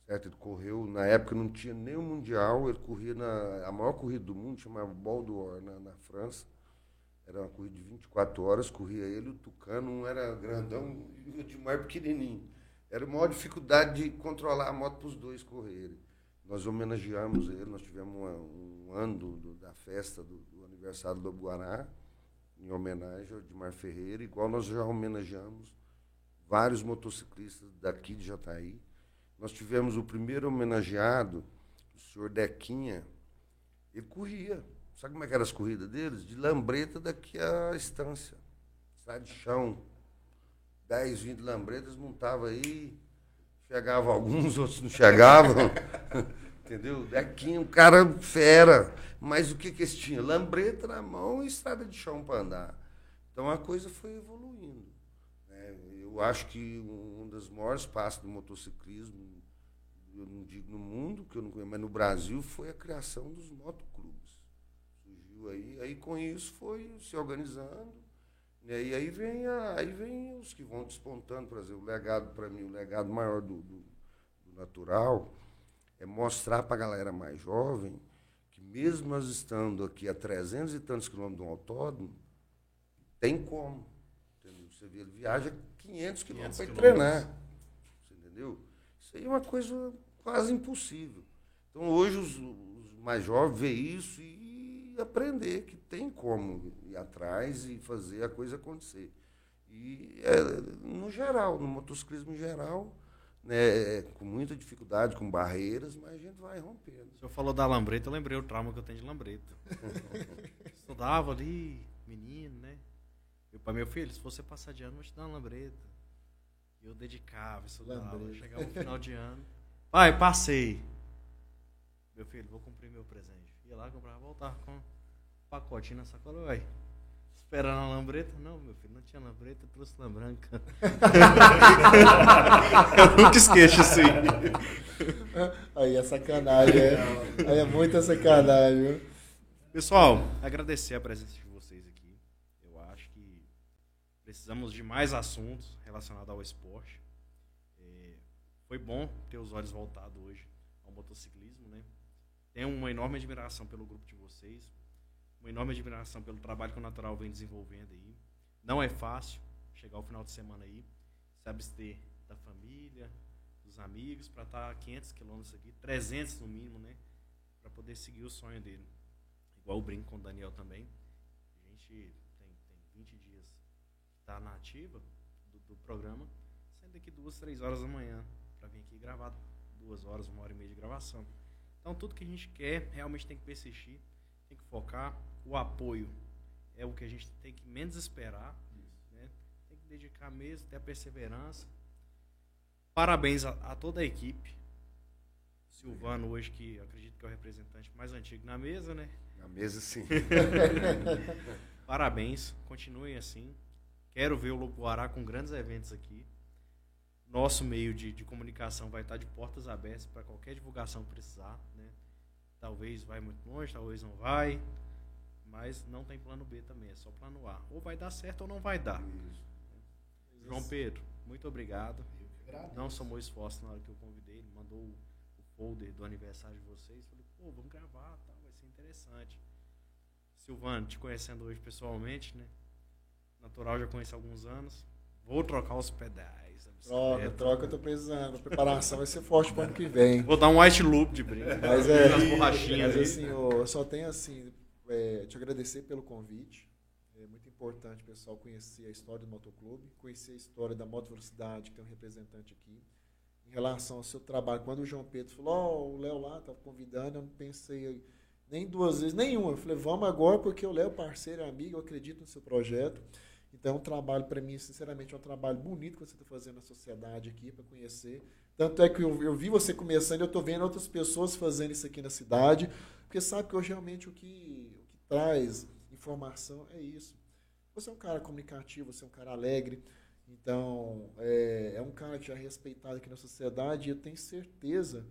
Certo? Ele correu, na época não tinha nem o Mundial, ele corria na a maior corrida do mundo, chamava Bol d'Or, na, na França. Era uma corrida de 24 horas, corria ele, o Tucano, um era grandão e o Edmar pequenininho. Era a maior dificuldade de controlar a moto para os dois correrem. Nós homenageamos ele, nós tivemos uma- um ano do- do- da festa do, do aniversário do Guará, em homenagem ao Edmar Ferreira, igual nós já homenageamos vários motociclistas daqui de Jataí. Nós tivemos o primeiro homenageado, o senhor Dequinha, ele corria. Sabe como é eram as corridas deles? De lambreta daqui à estância. Estrada de chão. 10, 20 lambretas, montava aí. Chegava alguns, outros não chegavam. Entendeu? Dequinha, um cara fera. Mas o que que eles tinham? Lambreta na mão e estrada de chão para andar. Então a coisa foi evoluindo. Eu acho que um dos maiores passos do motociclismo, eu não digo no mundo, que eu não conheço, mas no Brasil, foi a criação dos motoclubes. Surgiu aí, aí com isso foi se organizando. né? E aí vem, a- aí vem os que vão despontando, por exemplo, o legado para mim, o legado maior do, do, do natural é mostrar para a galera mais jovem que mesmo nós estando aqui a 300 e tantos quilômetros de um autódromo, tem como. Entendeu? Você vê, ele viaja 500 quilômetros para treinar. Você entendeu? Isso aí é uma coisa quase impossível. Então, hoje, os, os mais jovens veem isso e aprender que tem como ir atrás e fazer a coisa acontecer. E, é, no geral, no motociclismo em geral, né, é, com muita dificuldade, com barreiras, mas a gente vai rompendo. O senhor falou da lambreta, eu lembrei o trauma que eu tenho de lambreta. Estudava ali, menino, né? Eu para meu filho, se você passar de ano, eu vou te dar uma lambreta. E eu dedicava, estudava. Chegava no final de ano. Pai, passei. Meu filho, vou cumprir meu presente. Ia lá, comprava, voltava com um pacotinho na sacola, uai. Esperando a lambreta? Não, meu filho, não tinha lambreta, eu trouxe lã branca. eu nunca esqueço isso aí. Aí é sacanagem, é. Aí é muita sacanagem? Pessoal, agradecer a presença de vocês aqui. Eu acho que precisamos de mais assuntos relacionados ao esporte. É, foi bom ter os olhos voltados hoje ao motociclismo, né? Tenho uma enorme admiração pelo grupo de vocês, uma enorme admiração pelo trabalho que o Natural vem desenvolvendo aí. Não é fácil chegar ao final de semana aí, se abster da família, dos amigos, para estar a 500 quilômetros aqui, 300 no mínimo, né? Para poder seguir o sonho dele. Igual eu brinco com o Daniel também. A gente tem, tem 20 dias está na ativa do, do programa, saindo daqui duas, três horas da manhã para vir aqui gravar duas horas, uma hora e meia de gravação. Então tudo que a gente quer realmente tem que persistir, tem que focar. O apoio é o que a gente tem que menos esperar. Né? Tem que dedicar mesmo, ter a perseverança. Parabéns a, a toda a equipe. Silvano hoje que acredito que é o representante mais antigo na mesa, né? Na mesa, sim. Parabéns, continuem assim. Quero ver o Lobo Guará com grandes eventos aqui. Nosso meio de, de comunicação vai estar de portas abertas para qualquer divulgação precisar. Né? Talvez vai muito longe, talvez não vai. Mas não tem plano B também, é só plano A. Ou vai dar certo ou não vai dar. João Pedro, muito obrigado. Não somou esforço na hora que eu convidei. Ele mandou o, o folder do aniversário de vocês. Falei, pô, vamos gravar, tá? vai ser interessante. Silvano, te conhecendo hoje pessoalmente, né? Natural já conheço há alguns anos. Vou trocar os pedais. Troca, troca, eu tô precisando. A preparação vai ser forte pro ano que vem. Vou dar um white loop de brinco. Mas é. As borrachinhas Mas assim, eu só tenho assim, é, te agradecer pelo convite. É muito importante, pessoal, conhecer a história do motoclube, conhecer a história da moto velocidade, que tem um representante aqui. Em relação ao seu trabalho, quando o João Pedro falou, ó, o Léo lá estava convidando, eu não pensei nem duas vezes, nenhuma. Eu falei, vamos agora, porque o Léo é parceiro, é amigo, eu acredito no seu projeto. Então, é um trabalho, para mim, sinceramente, é um trabalho bonito que você está fazendo na sociedade aqui, para conhecer. Tanto é que eu, eu vi você começando, eu estou vendo outras pessoas fazendo isso aqui na cidade, porque sabe que hoje realmente o que, o que traz informação é isso. Você é um cara comunicativo, você é um cara alegre, então é, é um cara que já é respeitado aqui na sociedade e eu tenho certeza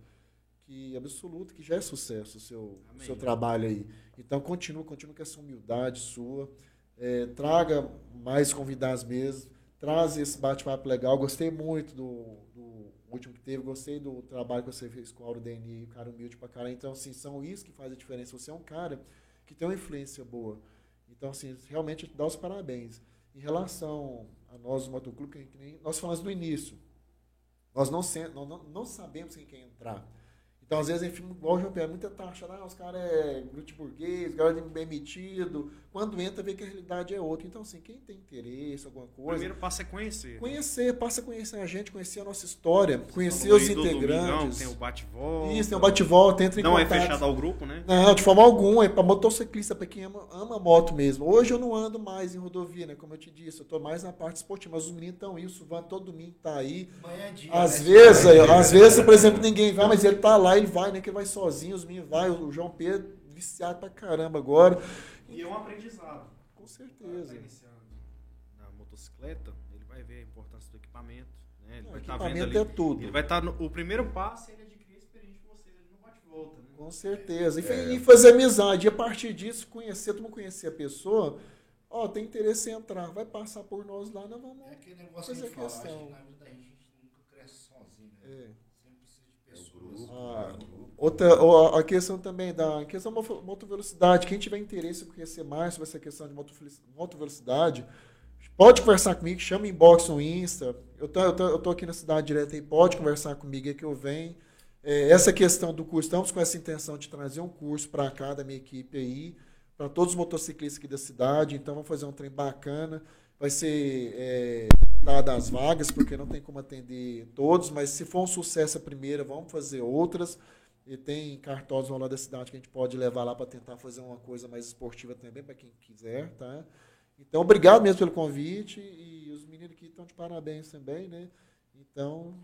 que absoluta que já é sucesso o seu, Amém. seu trabalho aí. Então continua, continua com essa humildade sua, é, traga mais convidados mesmo, traz esse bate-papo legal. Gostei muito do, do último que teve, gostei do trabalho que você fez com o Auro DNI, cara humilde pra caralho. Então, assim, são isso que faz a diferença. Você é um cara que tem uma influência boa. Então, assim, realmente dá os parabéns. Em relação a nós do Motoclube, que, nem nós falamos no início, nós não, não, não sabemos quem quer entrar. Então, às vezes, a gente fica igual o João Pedro, muita taxa, ah, os caras é grupo burguês, os caras é bem metido. Quando entra, vê que a realidade é outra. Então, assim, quem tem interesse, alguma coisa, primeiro passo é conhecer. conhecer, passa a conhecer a gente, conhecer a nossa história, conhecer os do Domingão, integrantes. tem o bate-volta. Isso, tem o bate-volta, entra em Não é contato. fechado ao grupo, né? Não, de forma alguma, é para motociclista, para quem ama, ama moto mesmo. Hoje eu não ando mais em rodovia, né? Como eu te disse, eu tô mais na parte esportiva, mas os meninos estão aí, o todo domingo tá aí. Manhã é dia, Às né? vezes, aí, às vezes, por exemplo, ninguém vai, mas ele tá lá, ele vai, né? Que ele vai sozinho, os meninos vai, o João Pedro viciado pra caramba agora. E é um aprendizado. Com cara certeza. tá iniciando na motocicleta, ele vai ver a importância do equipamento. Né? Ele O vai estar vendo equipamento ali. é tudo. Ele vai estar no, o primeiro passo é ele adquirir experiência com vocês, ele não bate e volta, né? Com certeza. E, É. e fazer amizade. E a partir disso, conhecer, todo mundo conhecer a pessoa. Ó, tem interesse em entrar, vai passar por nós lá, nós vamos. É aquele negócio que a Fazer gente fala, acho questão. que na vida a gente nunca cresce sozinho, né? É. Sempre precisa de pessoas. grupo. Ah, outra, a questão também da questão da moto- motovelocidade. Quem tiver interesse em conhecer mais sobre essa questão de motovelo- motovelocidade, pode conversar comigo, chama inbox no Insta. Eu tô, eu, tô, eu tô aqui na cidade direta aí, pode conversar comigo aí que eu venho. É, essa questão do curso, estamos com essa intenção de trazer um curso para cá da minha equipe aí, para todos os motociclistas aqui da cidade. Então, vamos fazer um trem bacana. Vai ser é, dadas as vagas, porque não tem como atender todos, mas se for um sucesso a primeira, vamos fazer outras. E tem cartões ao lado da cidade que a gente pode levar lá para tentar fazer uma coisa mais esportiva também, para quem quiser, tá? Então, obrigado mesmo pelo convite e os meninos aqui estão de parabéns também, né? Então,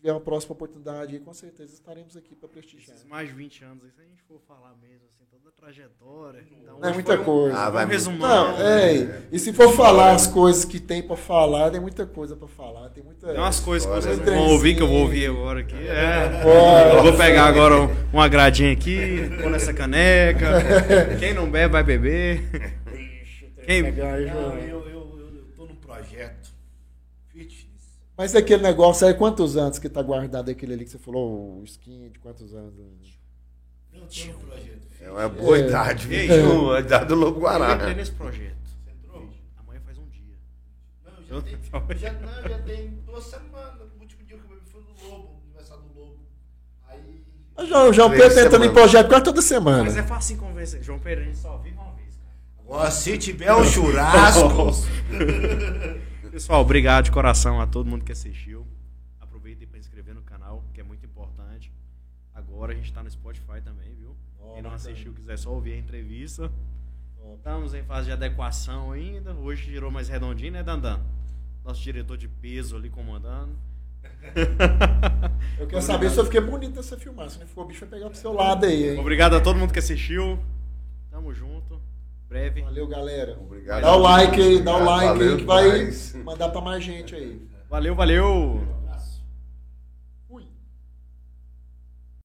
tiver uma próxima oportunidade, aí, com certeza estaremos aqui para prestigiar. Esses mais de 20 anos, aí, se a gente for falar mesmo, assim, toda a trajetória. Então, é muita foi um- coisa. Ah, vai um resumão. Não, é. E se for falar as coisas que tem pra falar, tem muita coisa pra falar. Tem muita. Tem umas coisas que vocês né? vão ouvir que eu vou ouvir agora aqui. É. Ó. Eu vou pegar agora um- uma gradinha aqui, pôr nessa caneca. Quem não bebe, vai beber. Quem, Pegar João. eu, eu, eu, eu tô num projeto fitness. Mas aquele negócio aí, quantos anos que tá guardado aquele ali que você falou, o skin de quantos anos? Não, tô num projeto fitness. É uma boa É. idade, Ei, viu? A idade do Lobo eu entrei Guará. nesse projeto. Você entrou? Amanhã faz um dia. Não, já tem, já, não, já tem duas semanas. O último dia que eu bebi foi do Lobo, aniversário do Lobo. Aí. O João, João Pedro tá entrando em projeto quase toda semana. Mas é fácil convencer. João Pedro, a gente só vive uma vez, cara. Agora, se tiver um churrasco. Pessoal, obrigado de coração a todo mundo que assistiu. Aproveitem para inscrever no canal, que é muito importante. Agora a gente tá no Spotify também, viu? Ó, Quem não assistiu, quiser só ouvir a entrevista. Top. Estamos em fase de adequação ainda. Hoje girou mais redondinho, né, Dandan? Nosso diretor de peso ali comandando. Eu quero saber se eu fiquei bonito nessa filmagem. Se não ficou, o bicho vai pegar pro seu lado aí, hein? Obrigado a todo mundo que assistiu. Tamo junto. Breve. Valeu, galera. Obrigado. Dá o like aí, dá o like Valeu aí que vai mandar pra mais gente aí. Valeu, valeu.